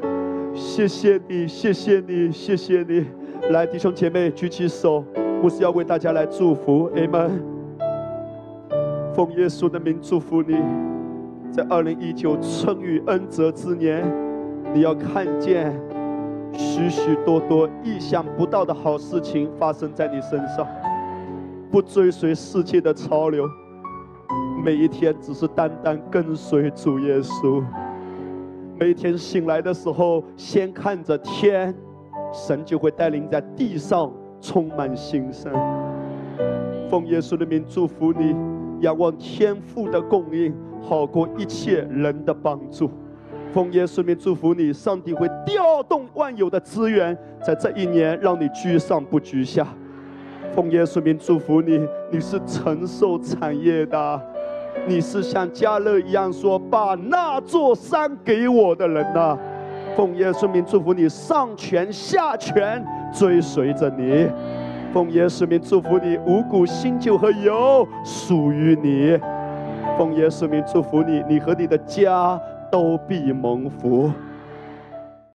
[SPEAKER 1] 谢谢你，谢谢你，谢谢你。来，弟兄姐妹，举起手，不是要为大家来祝福，Amen。奉耶稣的名祝福你，在二零一九春雨恩泽之年，你要看见许许多多意想不到的好事情发生在你身上。不追随世界的潮流，每一天只是单单跟随主耶稣。每天醒来的时候，先看着天，神就会带领在地上充满新生。奉耶稣的名祝福你，仰望天父的供应，好过一切人的帮助。奉耶稣名祝福你，上帝会调动万有的资源，在这一年让你居上不居下。奉耶稣名祝福你，你是承受产业的，你是像加勒一样说把那座山给我的人呐。奉耶稣名祝福你，上权下权追随着你。奉耶稣名祝福你，五谷新酒和油属于你。奉耶稣名祝福你，你和你的家都必蒙福。